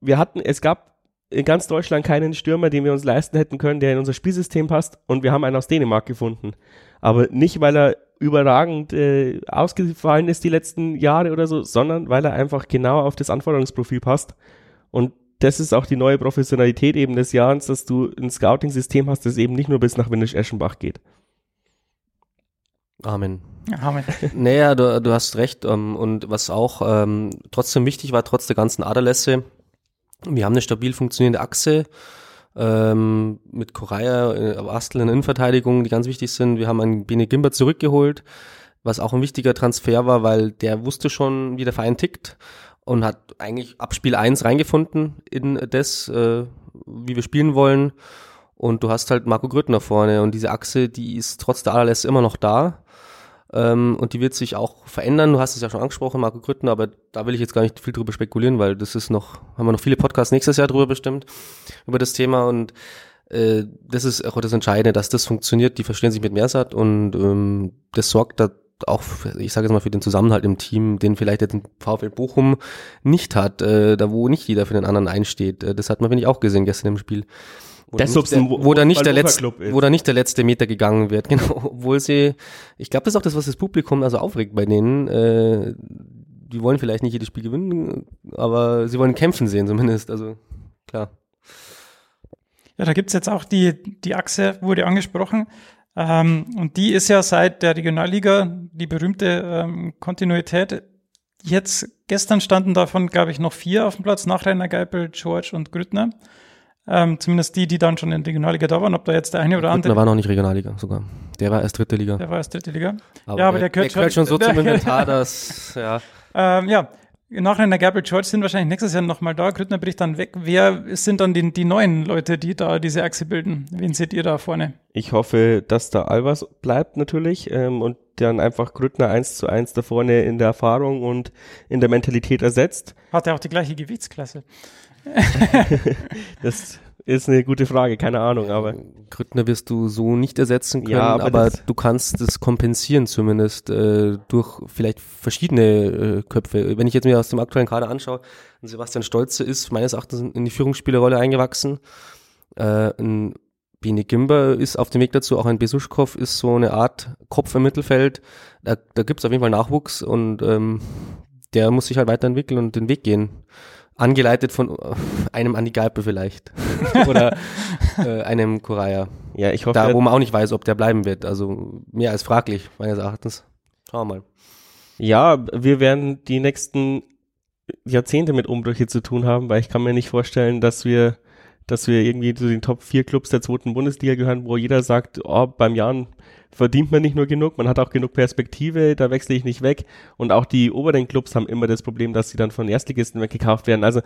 wir hatten, es gab in ganz Deutschland keinen Stürmer, den wir uns leisten hätten können, der in unser Spielsystem passt. Und wir haben einen aus Dänemark gefunden. Aber nicht, weil er überragend äh, ausgefallen ist die letzten Jahre oder so, sondern weil er einfach genau auf das Anforderungsprofil passt. Und das ist auch die neue Professionalität eben des Jahres, dass du ein Scouting-System hast, das eben nicht nur bis nach Windisch-Eschenbach geht. Amen. Amen. Naja, du, du hast recht. Ähm, und was auch ähm, trotzdem wichtig war, trotz der ganzen Aderlässe, wir haben eine stabil funktionierende Achse ähm, mit Correa, äh, Astel in Innenverteidigung, die ganz wichtig sind. Wir haben einen Bene Gimber zurückgeholt, was auch ein wichtiger Transfer war, weil der wusste schon, wie der Verein tickt und hat eigentlich ab Spiel 1 reingefunden in das, äh, wie wir spielen wollen. Und du hast halt Marco Grüttner vorne und diese Achse, die ist trotz der Allerlässe immer noch da. Ähm, und die wird sich auch verändern. Du hast es ja schon angesprochen, Marco Grüttner, aber da will ich jetzt gar nicht viel drüber spekulieren, weil das ist noch, haben wir noch viele Podcasts nächstes Jahr drüber bestimmt, über das Thema und äh, das ist auch das Entscheidende, dass das funktioniert. Die verstehen sich mit Mersat und ähm, das sorgt da auch, ich sage jetzt mal, für den Zusammenhalt im Team, den vielleicht jetzt VfL Bochum nicht hat, äh, da wo nicht jeder für den anderen einsteht. Äh, das hat man, finde ich, auch gesehen gestern im Spiel. Wo der, wo da nicht der letzte, wo da nicht der letzte Meter gegangen wird, genau, obwohl sie, ich glaube, das ist auch das, was das Publikum also aufregt bei denen. Äh, die wollen vielleicht nicht jedes Spiel gewinnen, aber sie wollen kämpfen sehen zumindest. Also klar. Ja, da gibt's jetzt auch die, die Achse, wurde angesprochen. Ähm, und die ist ja seit der Regionalliga die berühmte ähm, Kontinuität. Jetzt, gestern standen davon, glaube ich, noch vier auf dem Platz, Nachreiner, Geipel, George und Grüttner. Ähm, zumindest die, die dann schon in der Regionalliga da waren. Ob da jetzt der eine oder Grüttner andere, war noch nicht Regionalliga sogar. Der war erst dritte Liga. der war erst dritte Liga. Ja, aber der gehört gehört schon so der- zum Inventar, dass, ja. Ähm, ja, Nachreiner, Geipel, George sind wahrscheinlich nächstes Jahr nochmal da. Grüttner bricht dann weg. Wer sind dann die, die neuen Leute, die da diese Achse bilden? Wen seht ihr da vorne? Ich hoffe, dass da Albers bleibt natürlich ähm, und dann einfach Grüttner eins zu eins da vorne in der Erfahrung und in der Mentalität ersetzt. Hat er auch die gleiche Gewichtsklasse? Das ist eine gute Frage, keine Ahnung, aber Grüttner wirst du so nicht ersetzen können, Ja, aber aber, du kannst das kompensieren zumindest äh, durch vielleicht verschiedene äh, Köpfe. Wenn ich jetzt mir aus dem aktuellen Kader anschaue, ein Sebastian Stolze ist meines Erachtens in die Führungsspielerrolle eingewachsen. Äh, ein Bene Gimber ist auf dem Weg dazu, auch ein Besuschkow ist so eine Art Kopf im Mittelfeld. Da, da gibt es auf jeden Fall Nachwuchs und ähm, der muss sich halt weiterentwickeln und den Weg gehen. Angeleitet von äh, einem Andi Galpe vielleicht. Oder äh, einem Correa. ja, ich hoffe, Da, wo man auch nicht weiß, ob der bleiben wird. Also mehr als fraglich, meines Erachtens. Schauen wir mal. Ja, wir werden die nächsten Jahrzehnte mit Umbrüche zu tun haben, weil ich kann mir nicht vorstellen, dass wir, dass wir irgendwie zu den Top 4 Clubs der zweiten Bundesliga gehören, wo jeder sagt, oh, beim Jahren verdient man nicht nur genug, man hat auch genug Perspektive, da wechsle ich nicht weg. Und auch die oberen Clubs haben immer das Problem, dass sie dann von Erstligisten weggekauft werden. Also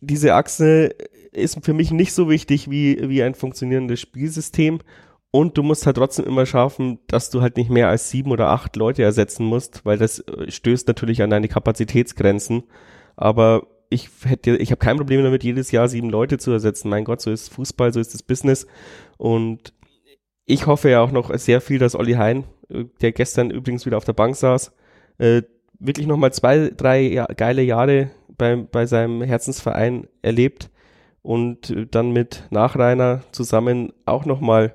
diese Achse ist für mich nicht so wichtig wie, wie ein funktionierendes Spielsystem. Und du musst halt trotzdem immer schaffen, dass du halt nicht mehr als sieben oder acht Leute ersetzen musst, weil das äh, stößt natürlich an deine Kapazitätsgrenzen. Aber ich hätte, ich habe kein Problem damit, jedes Jahr sieben Leute zu ersetzen. Mein Gott, so ist Fußball, so ist das Business. Und ich hoffe ja auch noch sehr viel, dass Olli Hein, äh, der gestern übrigens wieder auf der Bank saß, äh, wirklich nochmal zwei, drei ja, geile Jahre bei, bei seinem Herzensverein erlebt und äh, dann mit Nachreiner zusammen auch nochmal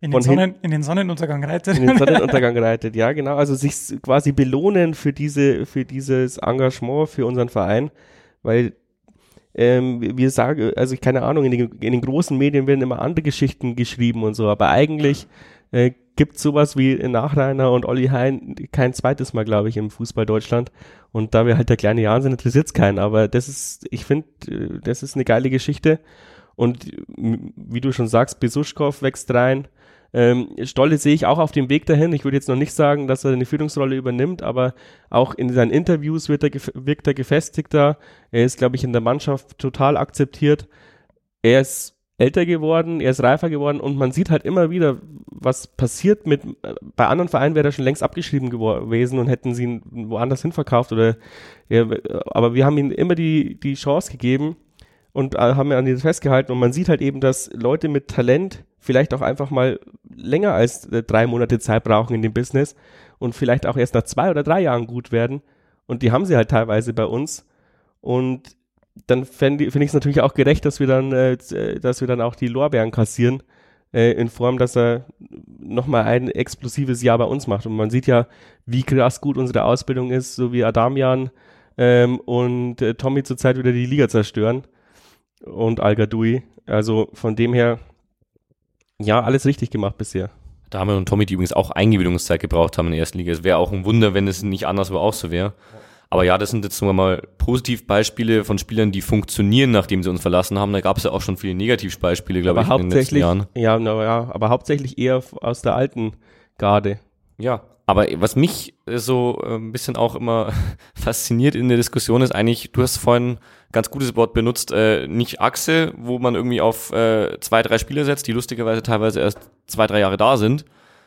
in den, Sonnen, in den Sonnenuntergang reitet. In den Sonnenuntergang reitet, ja, genau. Also sich quasi belohnen für diese, für dieses Engagement für unseren Verein, weil ähm, wir sagen, also keine Ahnung, in den, in den, großen Medien werden immer andere Geschichten geschrieben und so, aber eigentlich äh, gibt sowas wie Nachreiner und Olli Hein kein zweites Mal, glaube ich, im Fußball Deutschland. Und da wir halt der kleine Jan sind, interessiert es keinen. Aber das ist, ich finde, äh, das ist eine geile Geschichte. Und wie du schon sagst, Besuschkow wächst rein. Ähm, Stolle sehe ich auch auf dem Weg dahin. Ich würde jetzt noch nicht sagen, dass er eine Führungsrolle übernimmt, aber auch in seinen Interviews wird er wirkt er gefestigter. Er ist, glaube ich, in der Mannschaft total akzeptiert. Er ist älter geworden, er ist reifer geworden und man sieht halt immer wieder, was passiert mit, bei anderen Vereinen wäre er schon längst abgeschrieben gewesen und hätten sie ihn woanders hinverkauft oder, ja, aber wir haben ihm immer die, die Chance gegeben und äh, haben an ihn festgehalten und man sieht halt eben, dass Leute mit Talent vielleicht auch einfach mal länger als äh, drei Monate Zeit brauchen in dem Business und vielleicht auch erst nach zwei oder drei Jahren gut werden. Und die haben sie halt teilweise bei uns. Und dann finde find ich es natürlich auch gerecht, dass wir dann, äh, äh, dass wir dann auch die Lorbeeren kassieren, äh, in Form, dass er nochmal ein explosives Jahr bei uns macht. Und man sieht ja, wie krass gut unsere Ausbildung ist, so wie Adamian ähm, und äh, Tommy zurzeit wieder die Liga zerstören und Al Gadoui. Also von dem her ja, alles richtig gemacht bisher. Dame und Tommy, die übrigens auch Eingewöhnungszeit gebraucht haben in der ersten Liga. Es wäre auch ein Wunder, wenn es nicht anderswo auch so wäre. Aber ja, das sind jetzt nur mal Positivbeispiele von Spielern, die funktionieren, nachdem sie uns verlassen haben. Da gab es ja auch schon viele Negativbeispiele, glaube ich, in den letzten Jahren. Ja, na, ja, aber hauptsächlich eher aus der alten Garde. Ja, aber was mich so äh, ein bisschen auch immer fasziniert in der Diskussion ist eigentlich, du hast vorhin ganz gutes Wort benutzt, äh, nicht Achse, wo man irgendwie auf äh, zwei, drei Spieler setzt, die lustigerweise teilweise erst zwei, drei Jahre da sind,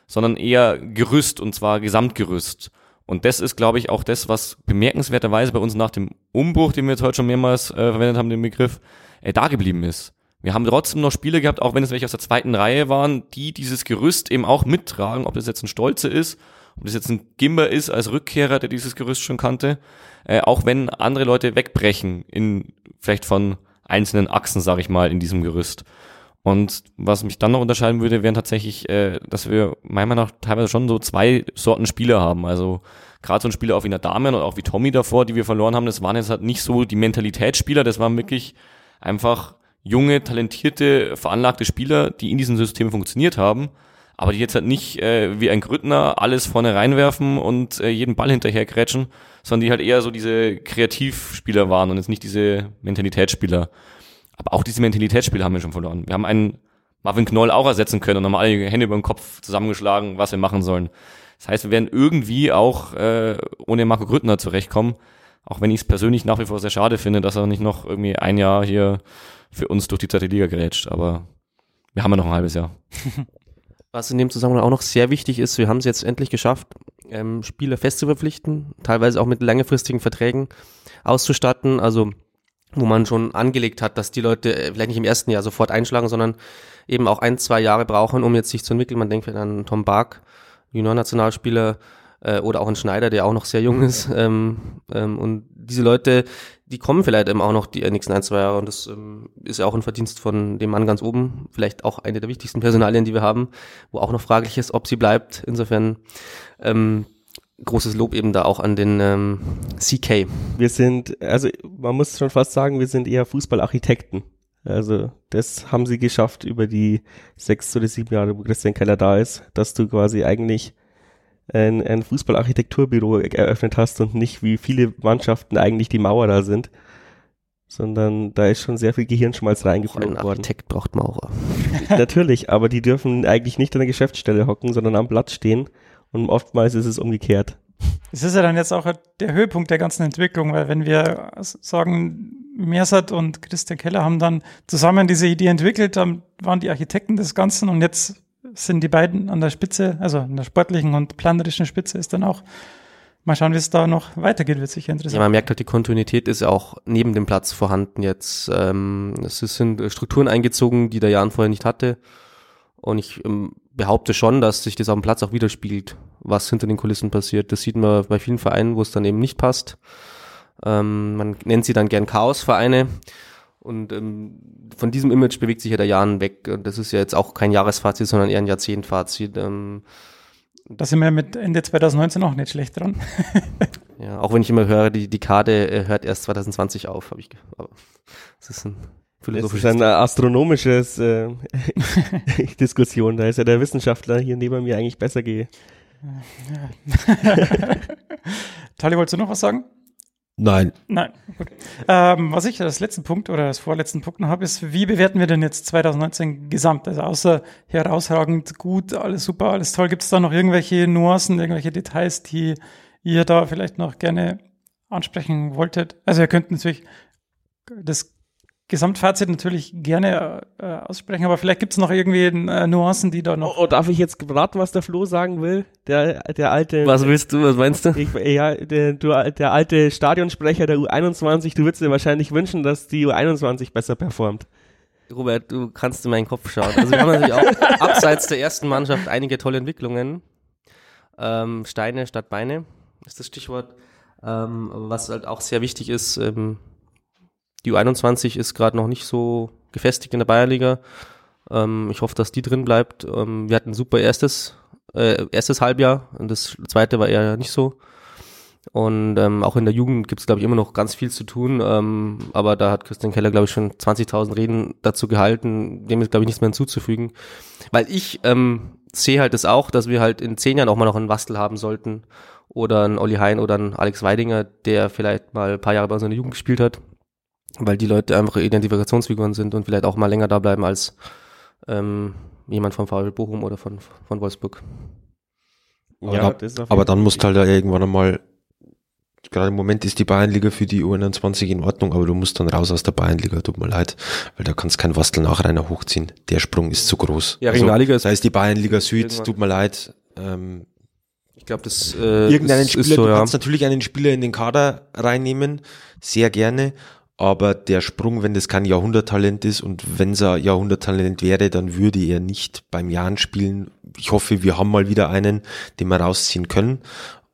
sondern eher Gerüst und zwar Gesamtgerüst. Und das ist, glaube ich, auch das, was bemerkenswerterweise bei uns nach dem Umbruch, den wir jetzt heute schon mehrmals äh, verwendet haben, den Begriff, äh, da geblieben ist. Wir haben trotzdem noch Spiele gehabt, auch wenn es welche aus der zweiten Reihe waren, die dieses Gerüst eben auch mittragen, ob das jetzt ein Stolze ist, ob das jetzt ein Gimber ist als Rückkehrer, der dieses Gerüst schon kannte, äh, auch wenn andere Leute wegbrechen in vielleicht von einzelnen Achsen, sage ich mal, in diesem Gerüst. Und was mich dann noch unterscheiden würde, wären tatsächlich, äh, dass wir meiner Meinung nach teilweise schon so zwei Sorten Spieler haben. Also gerade so ein Spieler auch wie Nadamen und auch wie Tommy davor, die wir verloren haben, das waren jetzt halt nicht so die Mentalitätsspieler, das waren wirklich einfach junge, talentierte, veranlagte Spieler, die in diesem System funktioniert haben aber die jetzt halt nicht äh, wie ein Grüttner alles vorne reinwerfen und äh, jeden Ball hinterher kretschen, sondern die halt eher so diese Kreativspieler waren und jetzt nicht diese Mentalitätsspieler. Aber auch diese Mentalitätsspieler haben wir schon verloren. Wir haben einen Marvin Knoll auch ersetzen können und haben alle Hände über den Kopf zusammengeschlagen, was wir machen sollen. Das heißt, wir werden irgendwie auch äh, ohne Marco Grüttner zurechtkommen, auch wenn ich es persönlich nach wie vor sehr schade finde, dass er nicht noch irgendwie ein Jahr hier für uns durch die zweite Liga gerätscht. Aber wir haben ja noch ein halbes Jahr. Was in dem Zusammenhang auch noch sehr wichtig ist, wir haben es jetzt endlich geschafft, ähm, Spieler fest zu verpflichten, teilweise auch mit längerfristigen Verträgen auszustatten, also wo man schon angelegt hat, dass die Leute äh, vielleicht nicht im ersten Jahr sofort einschlagen, sondern eben auch ein, zwei Jahre brauchen, um jetzt sich zu entwickeln. Man denkt an Tom Bark, Junior-Nationalspieler, äh, oder auch ein Schneider, der auch noch sehr jung ist. Ähm, ähm, und diese Leute, die kommen vielleicht eben auch noch die nächsten ein, zwei Jahre und das ähm, ist ja auch ein Verdienst von dem Mann ganz oben, vielleicht auch eine der wichtigsten Personalien, die wir haben, wo auch noch fraglich ist, ob sie bleibt. Insofern ähm, großes Lob eben da auch an den ähm, CK. Wir sind, also man muss schon fast sagen, wir sind eher Fußballarchitekten. Also das haben sie geschafft über die sechs oder sieben Jahre, wo Christian Keller da ist, dass du quasi eigentlich ein, ein Fußballarchitekturbüro eröffnet hast und nicht wie viele Mannschaften eigentlich die Mauer da sind, sondern da ist schon sehr viel Gehirnschmalz reingeflogen Ein worden. Architekt braucht Maurer. Natürlich, aber die dürfen eigentlich nicht an der Geschäftsstelle hocken, sondern am Platz stehen und oftmals ist es umgekehrt. Es ist ja dann jetzt auch der Höhepunkt der ganzen Entwicklung, weil wenn wir sagen, Mersat und Christian Keller haben dann zusammen diese Idee entwickelt, dann waren die Architekten des Ganzen und jetzt sind die beiden an der Spitze, also an der sportlichen und planerischen Spitze ist dann auch. Mal schauen, wie es da noch weitergeht, wird sicher Ja, interessant. man merkt halt, die Kontinuität ist auch neben dem Platz vorhanden jetzt. Ähm, es sind Strukturen eingezogen, die der Jan vorher nicht hatte. Und ich ähm, behaupte schon, dass sich das auf dem Platz auch widerspiegelt, was hinter den Kulissen passiert. Das sieht man bei vielen Vereinen, wo es dann eben nicht passt. Ähm, man nennt sie dann gern Chaosvereine. Und ähm, von diesem Image bewegt sich ja der Jan weg. Und das ist ja jetzt auch kein Jahresfazit, sondern eher ein Jahrzehntfazit. Ähm, Da sind wir mit Ende 2019 auch nicht schlecht dran. ja, auch wenn ich immer höre, die Dekade äh, hört erst 2020 auf, habe ich. Aber das ist ein Das philosophisches ist ein astronomisches äh, Diskussion. Da ist ja der Wissenschaftler hier neben mir eigentlich besser ge. Tali, wolltest du noch was sagen? Nein, Nein. Gut. Ähm, was ich als letzten Punkt oder als vorletzten Punkt noch habe, ist, wie bewerten wir denn jetzt 2019 gesamt? Also außer herausragend gut, alles super, alles toll. Gibt es da noch irgendwelche Nuancen, irgendwelche Details, die ihr da vielleicht noch gerne ansprechen wolltet? Also ihr könnt natürlich das Gesamtfazit natürlich gerne äh, aussprechen, aber vielleicht gibt es noch irgendwie äh, Nuancen, die da Oh, noch. oh, darf ich jetzt raten, was der Flo sagen will? Der, der alte. Was willst du, was meinst du? Ich, ja, der, du, der alte Stadionsprecher der U21, du würdest dir wahrscheinlich wünschen, dass die U21 besser performt. Robert, du kannst in meinen Kopf schauen. Also wir haben natürlich auch abseits der ersten Mannschaft einige tolle Entwicklungen. Ähm, Steine statt Beine ist das Stichwort. Ähm, was halt auch sehr wichtig ist, ähm, die U21 ist gerade noch nicht so gefestigt in der Bayernliga. Ähm, ich hoffe, dass die drin bleibt. Ähm, wir hatten ein super erstes, äh, erstes Halbjahr und das zweite war eher nicht so. Und ähm, auch in der Jugend gibt es, glaube ich, immer noch ganz viel zu tun. Ähm, aber da hat Christian Keller, glaube ich, schon 20.000 Reden dazu gehalten. Dem ist, glaube ich, nichts mehr hinzuzufügen. Weil ich ähm, sehe halt das auch, dass wir halt in zehn Jahren auch mal noch einen Wastel haben sollten. Oder einen Olli Hein oder einen Alex Weidinger, der vielleicht mal ein paar Jahre bei uns in der Jugend gespielt hat. Weil die Leute einfach Identifikationsfiguren sind und vielleicht auch mal länger da bleiben als ähm, jemand von VfL Bochum oder von, von Wolfsburg. Aber, das ist auf aber dann musst halt da irgendwann einmal, gerade im Moment ist die Bayernliga für die U21 in Ordnung, aber du musst dann raus aus der Bayernliga, tut mir leid, weil da kannst kein Wastel Nachreiner hochziehen. Der Sprung ist zu groß. Ja, Regionalliga ist- Da ist die Bayernliga Süd, Irgendwann. tut mir leid. Ähm, Ich glaube, das äh, irgendeinen ist, Spieler, ist so, du ja. kannst natürlich einen Spieler in den Kader reinnehmen, sehr gerne, aber der Sprung, wenn das kein Jahrhunderttalent ist und wenn es ein Jahrhunderttalent wäre, dann würde er nicht beim Jahren spielen. Ich hoffe, wir haben mal wieder einen, den wir rausziehen können,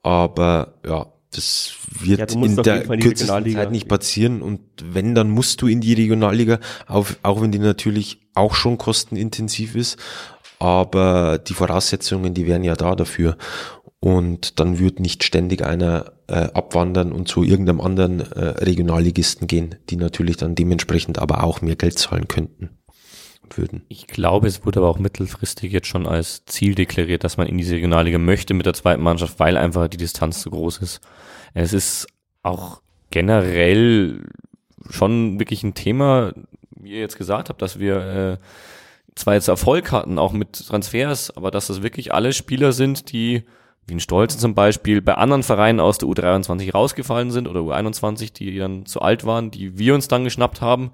aber ja, das wird Ja, in der kürzesten. Zeit nicht passieren und wenn, dann musst du in die Regionalliga, auch, auch wenn die natürlich auch schon kostenintensiv ist, aber die Voraussetzungen, die wären ja da dafür. Und dann wird nicht ständig einer äh, abwandern und zu irgendeinem anderen äh, Regionalligisten gehen, die natürlich dann dementsprechend aber auch mehr Geld zahlen könnten würden. Ich glaube, es wurde aber auch mittelfristig jetzt schon als Ziel deklariert, dass man in diese Regionalliga möchte mit der zweiten Mannschaft, weil einfach die Distanz zu groß ist. Es ist auch generell schon wirklich ein Thema, wie ihr jetzt gesagt habt, dass wir äh, zwar jetzt Erfolg hatten, auch mit Transfers, aber dass das wirklich alle Spieler sind, die, wie ein Stolzen zum Beispiel, bei anderen Vereinen aus der U23 rausgefallen sind oder U21, die dann zu alt waren, die wir uns dann geschnappt haben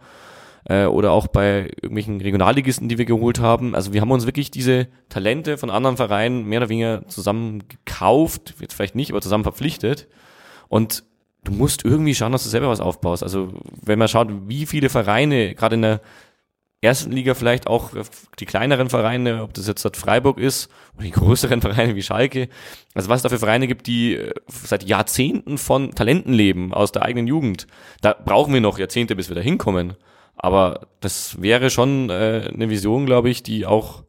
äh, oder auch bei irgendwelchen Regionalligisten, die wir geholt haben. Also wir haben uns wirklich diese Talente von anderen Vereinen mehr oder weniger zusammen gekauft, jetzt vielleicht nicht, aber zusammen verpflichtet. Und du musst irgendwie schauen, dass du selber was aufbaust. Also wenn man schaut, wie viele Vereine, gerade in der ersten Liga vielleicht auch die kleineren Vereine, ob das jetzt das Freiburg ist oder die größeren Vereine wie Schalke, also was es da für Vereine gibt, die äh, seit Jahrzehnten von Talenten leben aus der eigenen Jugend. Da brauchen wir noch Jahrzehnte, bis wir da hinkommen. Aber das wäre schon äh, eine Vision, glaube ich, die auch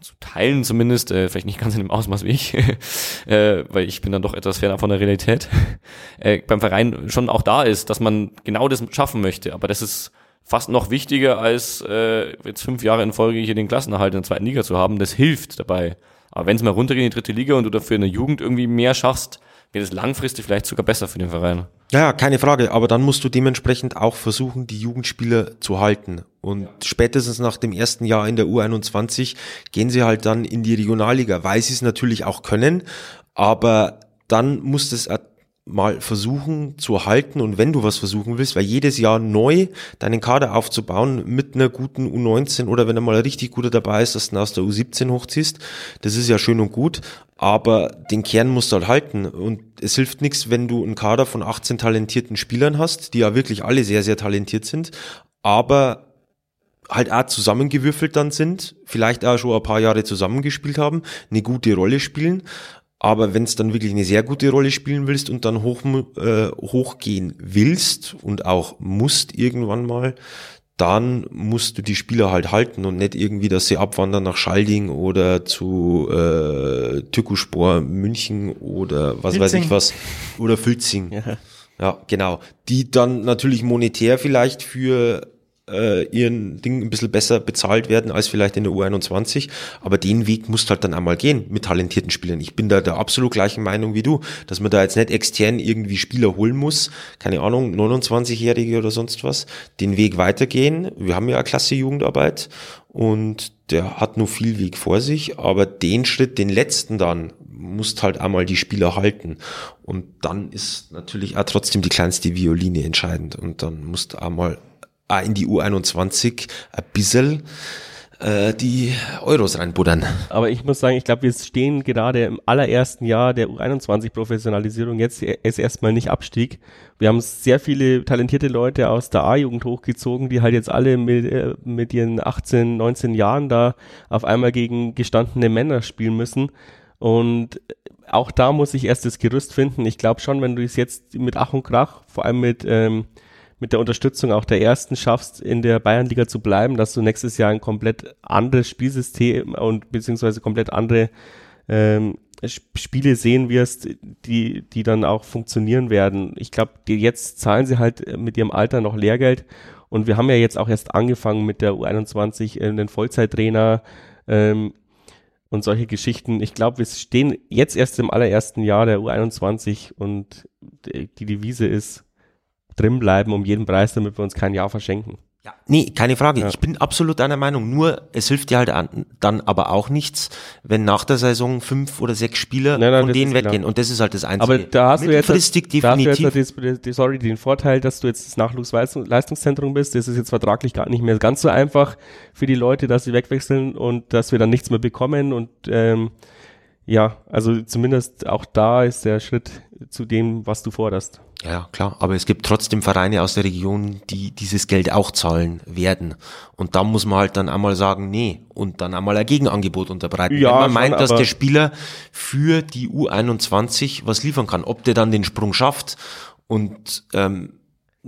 zu teilen zumindest, äh, vielleicht nicht ganz in dem Ausmaß wie ich, äh, weil ich bin dann doch etwas ferner von der Realität, äh, beim Verein schon auch da ist, dass man genau das schaffen möchte. Aber das ist fast noch wichtiger, als äh, jetzt fünf Jahre in Folge hier den Klassenerhalt in der zweiten Liga zu haben. Das hilft dabei. Aber wenn es mal runtergeht in die dritte Liga und du dafür in der Jugend irgendwie mehr schaffst, wäre das langfristig vielleicht sogar besser für den Verein. Ja, keine Frage, aber dann musst du dementsprechend auch versuchen, die Jugendspieler zu halten. Und spätestens nach dem ersten Jahr in der U21 gehen sie halt dann in die Regionalliga, weil sie es natürlich auch können, aber dann muss das mal versuchen zu halten und wenn du was versuchen willst, weil jedes Jahr neu deinen Kader aufzubauen mit einer guten U19 oder wenn er mal ein richtig guter dabei ist, dass du aus der U17 hochziehst, das ist ja schön und gut, aber den Kern musst du halt halten und es hilft nichts, wenn du einen Kader von 18 talentierten Spielern hast, die ja wirklich alle sehr, sehr talentiert sind, aber halt auch zusammengewürfelt dann sind, vielleicht auch schon ein paar Jahre zusammengespielt haben, eine gute Rolle spielen, aber wenn es dann wirklich eine sehr gute Rolle spielen willst und dann hoch, äh, hochgehen willst und auch musst irgendwann mal, dann musst du die Spieler halt halten und nicht irgendwie, dass sie abwandern nach Schalding oder zu äh, Tükuspor München oder was Filzing. weiß ich was oder Filzing. Ja. ja, genau. Die dann natürlich monetär vielleicht für äh, ihren Ding ein bisschen besser bezahlt werden als vielleicht in der U21. Aber den Weg musst halt dann einmal gehen mit talentierten Spielern. Ich bin da der absolut gleichen Meinung wie du, dass man da jetzt nicht extern irgendwie Spieler holen muss, keine Ahnung, 29-Jährige oder sonst was, den Weg weitergehen. Wir haben ja eine klasse Jugendarbeit und der hat nur viel Weg vor sich, aber den Schritt, den letzten dann, musst halt einmal die Spieler halten. Und dann ist natürlich auch trotzdem die kleinste Violine entscheidend. Und dann musst du einmal auch in die U21 ein bisschen äh, die Euros reinbuddern. Aber ich muss sagen, ich glaube, wir stehen gerade im allerersten Jahr der U21-Professionalisierung. Jetzt ist erstmal nicht Abstieg. Wir haben sehr viele talentierte Leute aus der A-Jugend hochgezogen, die halt jetzt alle mit, äh, mit ihren 18, 19 Jahren da auf einmal gegen gestandene Männer spielen müssen. Und auch da muss ich erst das Gerüst finden. Ich glaube schon, wenn du es jetzt mit Ach und Krach, vor allem mit ähm, mit der Unterstützung auch der Ersten schaffst, in der Bayernliga zu bleiben, dass du nächstes Jahr ein komplett anderes Spielsystem und beziehungsweise komplett andere ähm, Spiele sehen wirst, die, die dann auch funktionieren werden. Ich glaube, jetzt zahlen sie halt mit ihrem Alter noch Lehrgeld und wir haben ja jetzt auch erst angefangen mit der U21, äh, den Vollzeittrainer ähm, und solche Geschichten. Ich glaube, wir stehen jetzt erst im allerersten Jahr der U21 und die Devise ist, drin bleiben um jeden Preis, damit wir uns kein Jahr verschenken. Ja, nee, keine Frage. Ja. Ich bin absolut deiner Meinung. Nur, es hilft dir halt an, dann aber auch nichts, wenn nach der Saison fünf oder sechs Spieler nein, nein, von denen weggehen. Klar. Und das ist halt das Einzige. Aber da hast du jetzt, definitiv. Da hast du jetzt das, sorry, den Vorteil, dass du jetzt das Nachwuchsleistungszentrum bist. Das ist jetzt vertraglich gar nicht mehr ganz so einfach für die Leute, dass sie wegwechseln und dass wir dann nichts mehr bekommen. Und ähm, ja, also zumindest auch da ist der Schritt zu dem, was du forderst. Ja, klar. Aber es gibt trotzdem Vereine aus der Region, die dieses Geld auch zahlen werden. Und da muss man halt dann einmal sagen, nee, und dann einmal ein Gegenangebot unterbreiten. Ja, Wenn man meint, dass der Spieler für die U21 was liefern kann, ob der dann den Sprung schafft und ähm,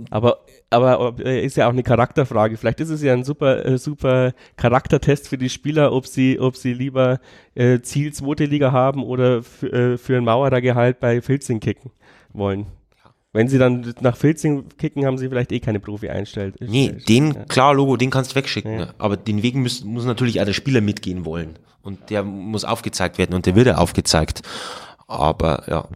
aber aber äh, ist ja auch eine Charakterfrage. Vielleicht ist es ja ein super äh, super Charaktertest für die Spieler, ob sie ob sie lieber äh, Ziel zweite Liga haben oder äh, für ein Mauerergehalt bei Filzing kicken wollen. Wenn sie dann nach Filzing kicken, haben sie vielleicht eh keine Profi einstellt. Nee, den, ja. klar, Logo, den kannst du wegschicken. Ja. Aber den Weg muss, muss natürlich auch der Spieler mitgehen wollen. Und der muss aufgezeigt werden und der wird ja aufgezeigt. Aber ja,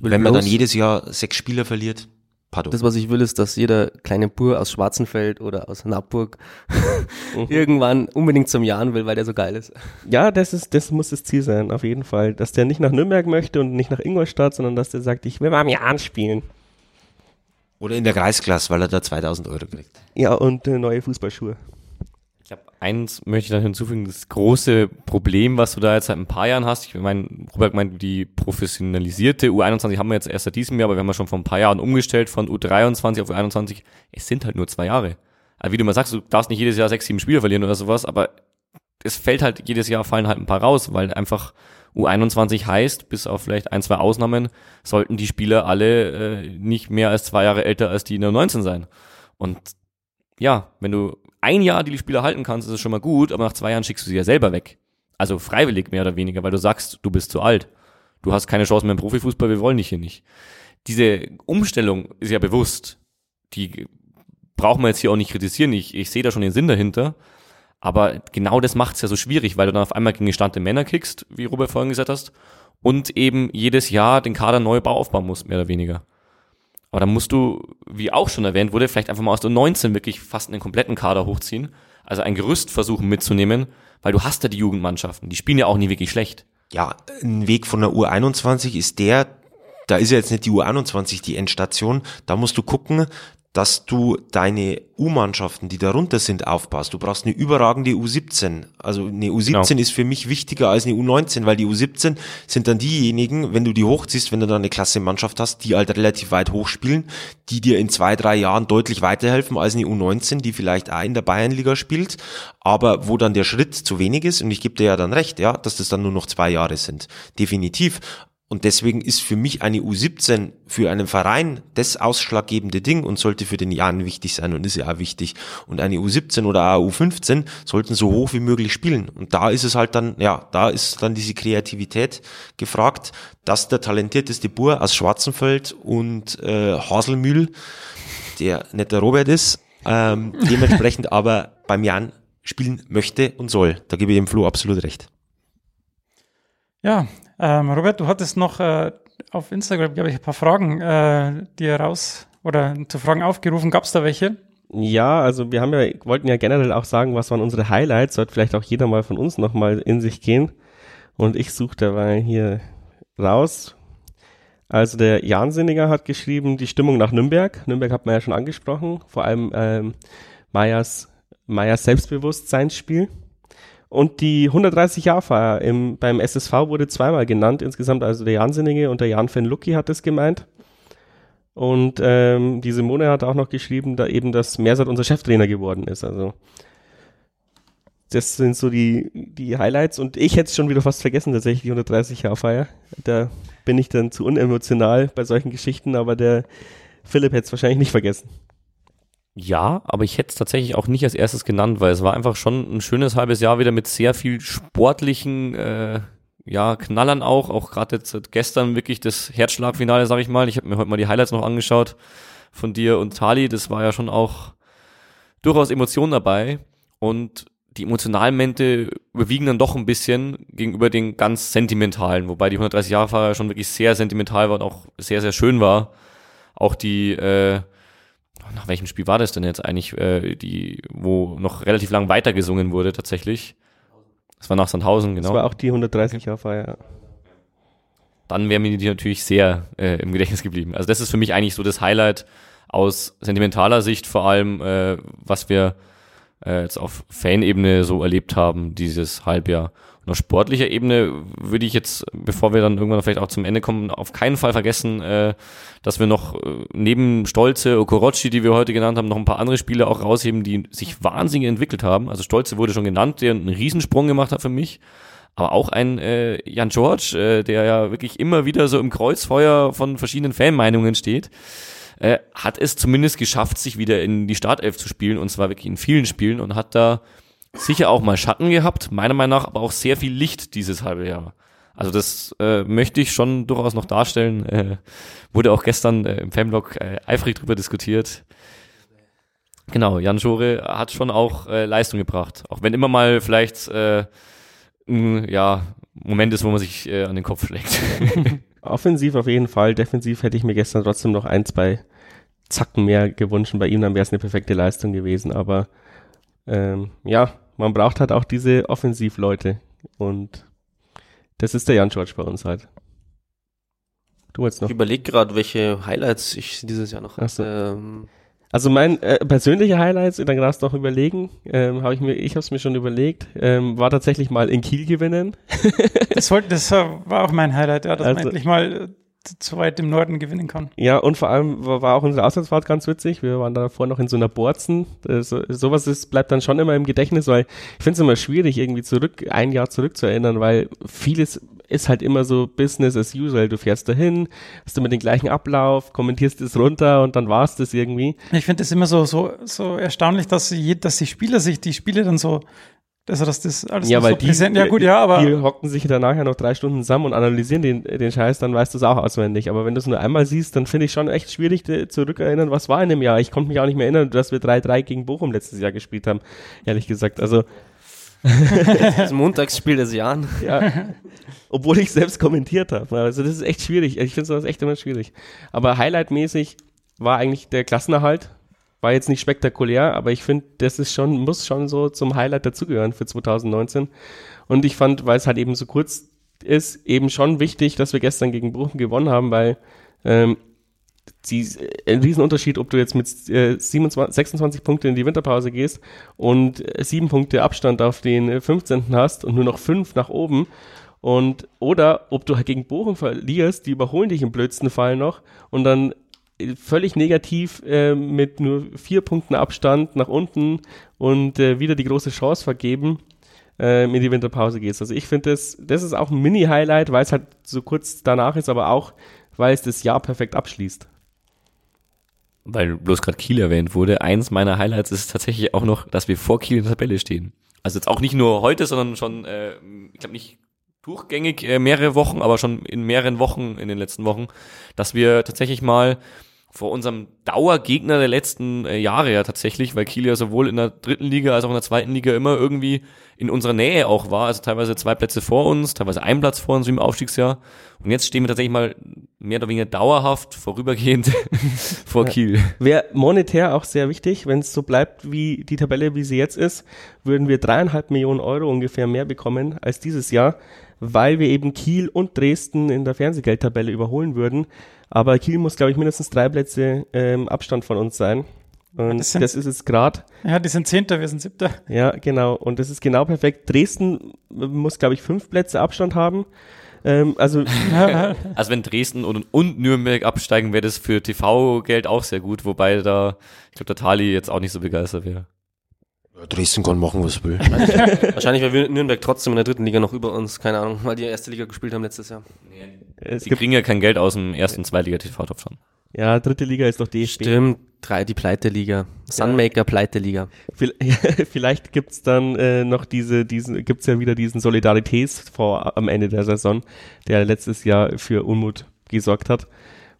wenn man dann jedes Jahr sechs Spieler verliert, Pardon. Das, was ich will, ist, dass jeder kleine Bur aus Schwarzenfeld oder aus Nappburg mhm. irgendwann unbedingt zum Jahren will, weil der so geil ist. Ja, das ist, das muss das Ziel sein, auf jeden Fall. Dass der nicht nach Nürnberg möchte und nicht nach Ingolstadt, sondern dass der sagt, ich will mal am Jahren spielen. Oder in der Kreisklasse, weil er da 2000 Euro kriegt. Ja, und äh, neue Fußballschuhe. Ich habe eins möchte ich dann hinzufügen, das große Problem, was du da jetzt seit ein paar Jahren hast. Ich meine, Robert meint, die professionalisierte U21 haben wir jetzt erst seit diesem Jahr, aber wir haben ja schon vor ein paar Jahren umgestellt von U23 auf U21. Es sind halt nur zwei Jahre. Also wie du mal sagst, du darfst nicht jedes Jahr sechs, sieben Spiele verlieren oder sowas, aber es fällt halt jedes Jahr fallen halt ein paar raus, weil einfach U21 heißt, bis auf vielleicht ein, zwei Ausnahmen, sollten die Spieler alle äh, nicht mehr als zwei Jahre älter als die in der 19 sein. Und ja, wenn du ein Jahr die Spieler halten kannst, ist es schon mal gut, aber nach zwei Jahren schickst du sie ja selber weg. Also freiwillig mehr oder weniger, weil du sagst, du bist zu alt. Du hast keine Chance mehr im Profifußball, wir wollen dich hier nicht. Diese Umstellung ist ja bewusst. Die braucht man jetzt hier auch nicht kritisieren. Ich, ich sehe da schon den Sinn dahinter. Aber genau das macht es ja so schwierig, weil du dann auf einmal gegen gestandene Männer kickst, wie Robert vorhin gesagt hast, und eben jedes Jahr den Kader neu aufbauen musst, mehr oder weniger. Aber dann musst du, wie auch schon erwähnt wurde, vielleicht einfach mal aus der 19 wirklich fast einen kompletten Kader hochziehen, also ein Gerüst versuchen mitzunehmen, weil du hast ja die Jugendmannschaften, die spielen ja auch nie wirklich schlecht. Ja, ein Weg von der U21 ist der, da ist ja jetzt nicht die U21 die Endstation, da musst du gucken, dass du deine U-Mannschaften, die darunter sind, aufbaust. Du brauchst eine überragende U17. Also eine U17 genau. ist für mich wichtiger als eine U19, weil die U17 sind dann diejenigen, wenn du die hochziehst, wenn du dann eine klasse Mannschaft hast, die halt relativ weit hochspielen, die dir in zwei, drei Jahren deutlich weiterhelfen als eine U19, die vielleicht auch in der Bayernliga spielt, aber wo dann der Schritt zu wenig ist. Und ich gebe dir ja dann recht, ja, dass das dann nur noch zwei Jahre sind. Definitiv. Und deswegen ist für mich eine U17 für einen Verein das ausschlaggebende Ding und sollte für den Jahren wichtig sein und ist ja auch wichtig. Und eine U17 oder eine U15 sollten so hoch wie möglich spielen. Und da ist es halt dann, ja, da ist dann diese Kreativität gefragt, dass der talentierteste Bur aus Schwarzenfeld und äh, Haselmühl, der nicht der Robert ist, ähm, dementsprechend aber beim Jan spielen möchte und soll. Da gebe ich dem Flo absolut recht. Ja, ähm, Robert, du hattest noch äh, auf Instagram, glaube ich, ein paar Fragen äh, dir raus oder zu Fragen aufgerufen. Gab es da welche? Ja, also wir haben ja, wollten ja generell auch sagen, was waren unsere Highlights. Sollte vielleicht auch jeder mal von uns nochmal in sich gehen. Und ich suche dabei hier raus. Also der Jansinniger hat geschrieben, die Stimmung nach Nürnberg. Nürnberg hat man ja schon angesprochen. Vor allem ähm, Meyers, Meyers Selbstbewusstseinsspiel. Und die 130-Jahr-Feier beim SSV wurde zweimal genannt insgesamt, also der Jansinnige und der Jan van Lucki hat es gemeint. Und ähm, die Simone hat auch noch geschrieben, da eben, dass Mersat unser Cheftrainer geworden ist. Also das sind so die, die Highlights. Und ich hätte es schon wieder fast vergessen, tatsächlich die 130-Jahr-Feier. Da bin ich dann zu unemotional bei solchen Geschichten, aber der Philipp hätte es wahrscheinlich nicht vergessen. Ja, aber ich hätte es tatsächlich auch nicht als erstes genannt, weil es war einfach schon ein schönes halbes Jahr wieder mit sehr viel sportlichen äh, ja, Knallern auch. Auch gerade jetzt gestern wirklich das Herzschlagfinale, sag ich mal. Ich habe mir heute mal die Highlights noch angeschaut von dir und Tali. Das war ja schon auch durchaus Emotionen dabei. Und die emotionalen Momente überwiegen dann doch ein bisschen gegenüber den ganz sentimentalen, wobei die 130 Jahre Fahrer schon wirklich sehr sentimental war und auch sehr, sehr schön war. Auch die äh, nach welchem Spiel war das denn jetzt eigentlich, äh, die, wo noch relativ lang weitergesungen wurde tatsächlich? Das war nach Sandhausen, genau. Das war auch die 130er-Feier. Dann wäre mir die natürlich sehr äh, im Gedächtnis geblieben. Also das ist für mich eigentlich so das Highlight aus sentimentaler Sicht vor allem, äh, was wir äh, jetzt auf Fan-Ebene so erlebt haben, dieses Halbjahr. Und auf sportlicher Ebene würde ich jetzt, bevor wir dann irgendwann vielleicht auch zum Ende kommen, auf keinen Fall vergessen, äh, dass wir noch äh, neben Stolze, Okorochi, die wir heute genannt haben, noch ein paar andere Spiele auch rausheben, die sich wahnsinnig entwickelt haben. Also Stolze wurde schon genannt, der einen Riesensprung gemacht hat für mich. Aber auch ein äh, Jan George, äh, der ja wirklich immer wieder so im Kreuzfeuer von verschiedenen Fanmeinungen steht äh, hat es zumindest geschafft, sich wieder in die Startelf zu spielen und zwar wirklich in vielen Spielen und hat da sicher auch mal Schatten gehabt, meiner Meinung nach aber auch sehr viel Licht dieses halbe Jahr. Also das äh, möchte ich schon durchaus noch darstellen. Äh, wurde auch gestern äh, im Fanblog äh, eifrig drüber diskutiert. Genau, Jan Schore hat schon auch äh, Leistung gebracht. Auch wenn immer mal vielleicht äh, ein ja, Moment ist, wo man sich äh, an den Kopf schlägt. Offensiv auf jeden Fall. Defensiv hätte ich mir gestern trotzdem noch ein, zwei Zacken mehr gewünscht. Bei ihm dann wäre es eine perfekte Leistung gewesen. Aber ähm, ja, man braucht halt auch diese Offensivleute. Und das ist der Jan George bei uns halt. Du jetzt noch. Ich überlege gerade, welche Highlights ich dieses Jahr noch hatte. So. Ähm, also mein äh, persönlicher Highlights, dann darfst du noch überlegen, ähm, habe ich mir, ich habe es mir schon überlegt, ähm, war tatsächlich mal in Kiel gewinnen. das, wollte, das war auch mein Highlight, ja, dass also, man endlich mal äh, zu weit im Norden gewinnen kann. Ja, und vor allem war, auch unsere Auswärtsfahrt ganz witzig. Wir waren davor noch in so einer Borzen. So, sowas ist, bleibt dann schon immer im Gedächtnis, weil ich finde es immer schwierig, irgendwie zurück, ein Jahr zurück zu erinnern, weil vieles ist halt immer so Business as usual. Du fährst dahin, hast immer den gleichen Ablauf, kommentierst es runter und dann war's das irgendwie. Ich finde es immer so, so, so erstaunlich, dass, je, dass die Spieler sich die Spiele dann so Also, dass das alles Ja, weil so die, präsent, ja gut, ja, aber die hocken sich danach ja noch drei Stunden zusammen und analysieren den, den Scheiß, dann weißt du es auch auswendig. Aber wenn du es nur einmal siehst, dann finde ich schon echt schwierig zurückerinnern, was war in dem Jahr. Ich konnte mich auch nicht mehr erinnern, dass wir 3-3 gegen Bochum letztes Jahr gespielt haben, ehrlich gesagt. Also, Das Montagsspiel des Jahres. ja, obwohl ich selbst kommentiert habe. Also das ist echt schwierig. Ich finde sowas echt immer schwierig. Aber highlightmäßig war eigentlich der Klassenerhalt. War jetzt nicht spektakulär, aber ich finde, das ist schon, muss schon so zum Highlight dazugehören für 2019. Und ich fand, weil es halt eben so kurz ist, eben schon wichtig, dass wir gestern gegen Bochum gewonnen haben, weil ähm, die, äh, ein Riesenunterschied, ob du jetzt mit äh, 27, 26 Punkte in die Winterpause gehst und äh, sieben Punkte Abstand auf den äh, 15. hast und nur noch fünf nach oben. Und, oder ob du halt gegen Bochum verlierst, die überholen dich im blödsten Fall noch und dann äh, völlig negativ äh, mit nur vier Punkten Abstand nach unten und äh, wieder die große Chance vergeben, ähm, in die Winterpause gehst. Also ich finde, das, das ist auch ein Mini-Highlight, weil es halt so kurz danach ist, aber auch, weil es das Jahr perfekt abschließt. Weil bloß gerade Kiel erwähnt wurde, eins meiner Highlights ist tatsächlich auch noch, dass wir vor Kiel in der Tabelle stehen. Also jetzt auch nicht nur heute, sondern schon, äh, ich glaube nicht durchgängig äh, mehrere Wochen, aber schon in mehreren Wochen in den letzten Wochen, dass wir tatsächlich mal vor unserem Dauergegner der letzten äh, Jahre ja tatsächlich, weil Kiel ja sowohl in der dritten Liga als auch in der zweiten Liga immer irgendwie in unserer Nähe auch war, also teilweise zwei Plätze vor uns, teilweise ein Platz vor uns wie im Aufstiegsjahr. Und jetzt stehen wir tatsächlich mal mehr oder weniger dauerhaft vorübergehend vor Kiel. Wäre monetär auch sehr wichtig, wenn es so bleibt wie die Tabelle, wie sie jetzt ist, würden wir dreieinhalb Millionen Euro ungefähr mehr bekommen als dieses Jahr, weil wir eben Kiel und Dresden in der Fernsehgeldtabelle überholen würden. Aber Kiel muss, glaube ich, mindestens drei Plätze ähm, Abstand von uns sein. Und das das, sind- ist es gerade. ja, die sind Zehnter, wir sind Siebter. Ja, genau. Und das ist genau perfekt. Dresden muss, glaube ich, fünf Plätze Abstand haben. Ähm, also Also wenn Dresden und, und Nürnberg absteigen, wäre das für TV-Geld auch sehr gut, wobei da, ich glaube, der Tali jetzt auch nicht so begeistert wäre. Dresden kann machen, was will. Wahrscheinlich wäre Nürnberg trotzdem in der dritten Liga noch über uns, keine Ahnung, weil die erste Liga gespielt haben letztes Jahr. es Die gibt, kriegen ja kein Geld aus dem ersten Zweitliga-TV-Topf schon. ja, dritte Liga ist doch DFB. Stimmt, drei, die Pleite-Liga. Sunmaker Pleite-Liga. Vil- Vielleicht gibt's dann äh, noch diese, diesen, gibt's ja wieder diesen Solidaritätsfonds am Ende der Saison, der letztes Jahr für Unmut gesorgt hat,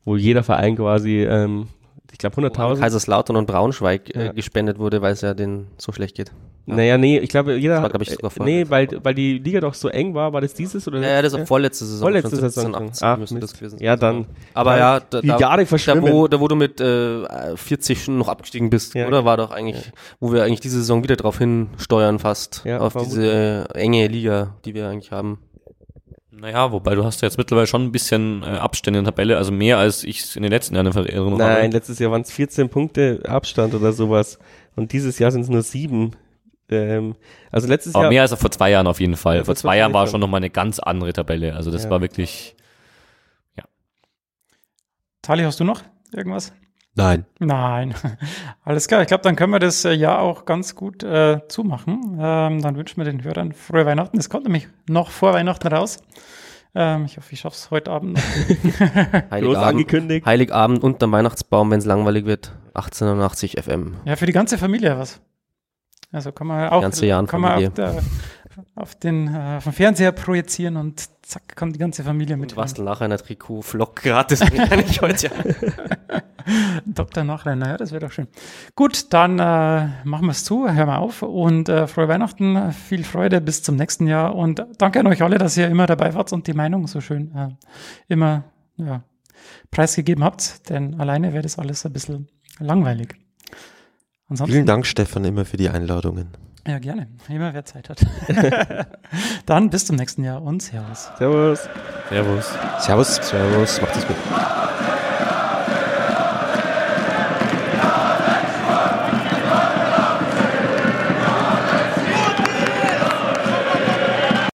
wo jeder Verein quasi, ähm, ich glaube 100.000. Kaiserslautern und Braunschweig äh, Ja. gespendet wurde, weil es ja denen so schlecht geht. Naja, nee, ich glaube, jeder Das war, glaub ich, sogar äh, nee, weil, weil die Liga doch so eng war, war das dieses oder Ja, ja, das ist auch vorletzte Saison. Vorletzte Saison 17, schon. 18 Ach, müsste Mist. das gewesen sein. Ja, dann. Aber Ja, ja, da, die da, Jahre da, verschwimmen. wo, da wo du mit äh, 40 schon noch abgestiegen bist, Ja. oder? War doch eigentlich, wo wir eigentlich diese Saison wieder drauf hinsteuern fast. Ja, auf diese äh, enge Liga, die wir eigentlich haben. Naja, wobei du hast ja jetzt mittlerweile schon ein bisschen äh, Abstände in der Tabelle, also mehr als ich es in den letzten Jahren in Erinnerung Nein, habe. letztes Jahr waren es 14 Punkte Abstand oder sowas. Und dieses Jahr sind es nur sieben. Ähm, also letztes Aber Jahr. mehr als vor zwei Jahren auf jeden Fall. Ja, vor zwei Jahren war schon nochmal eine ganz andere Tabelle. Also das Ja. war wirklich. Tali, hast du noch irgendwas? Nein. Nein. Alles klar. Ich glaube, dann können wir das äh, Jahr auch ganz gut äh, zumachen. Ähm, dann wünschen wir den Hörern frohe Weihnachten. Es kommt nämlich noch vor Weihnachten raus. Ähm, ich hoffe, ich schaffe es heute Abend Heiligabend, angekündigt. Heiligabend unterm Weihnachtsbaum, wenn es langweilig wird. 1880 FM. ja, für die ganze Familie was. Also kann man auch Ganze Jahr in kann man Familie. auf, der, auf den äh, auf den Fernseher projizieren und zack, kommt die ganze Familie mit. In der Trikot, Flock gratis. Kann ich heute. Dr. Nachrenner, ja, das wäre doch schön. Gut, dann äh, machen wir es zu, hören wir auf und äh, frohe Weihnachten, viel Freude bis zum nächsten Jahr und danke an euch alle, dass ihr immer dabei wart und die Meinung so schön äh, immer ja, preisgegeben habt, denn alleine wäre das alles ein bisschen langweilig. Ansonsten, Vielen Dank, Stefan, immer für die Einladungen. Ja, gerne. Immer wer Zeit hat. dann bis zum nächsten Jahr und Servus. Servus. Servus. Servus. Servus. Macht es gut.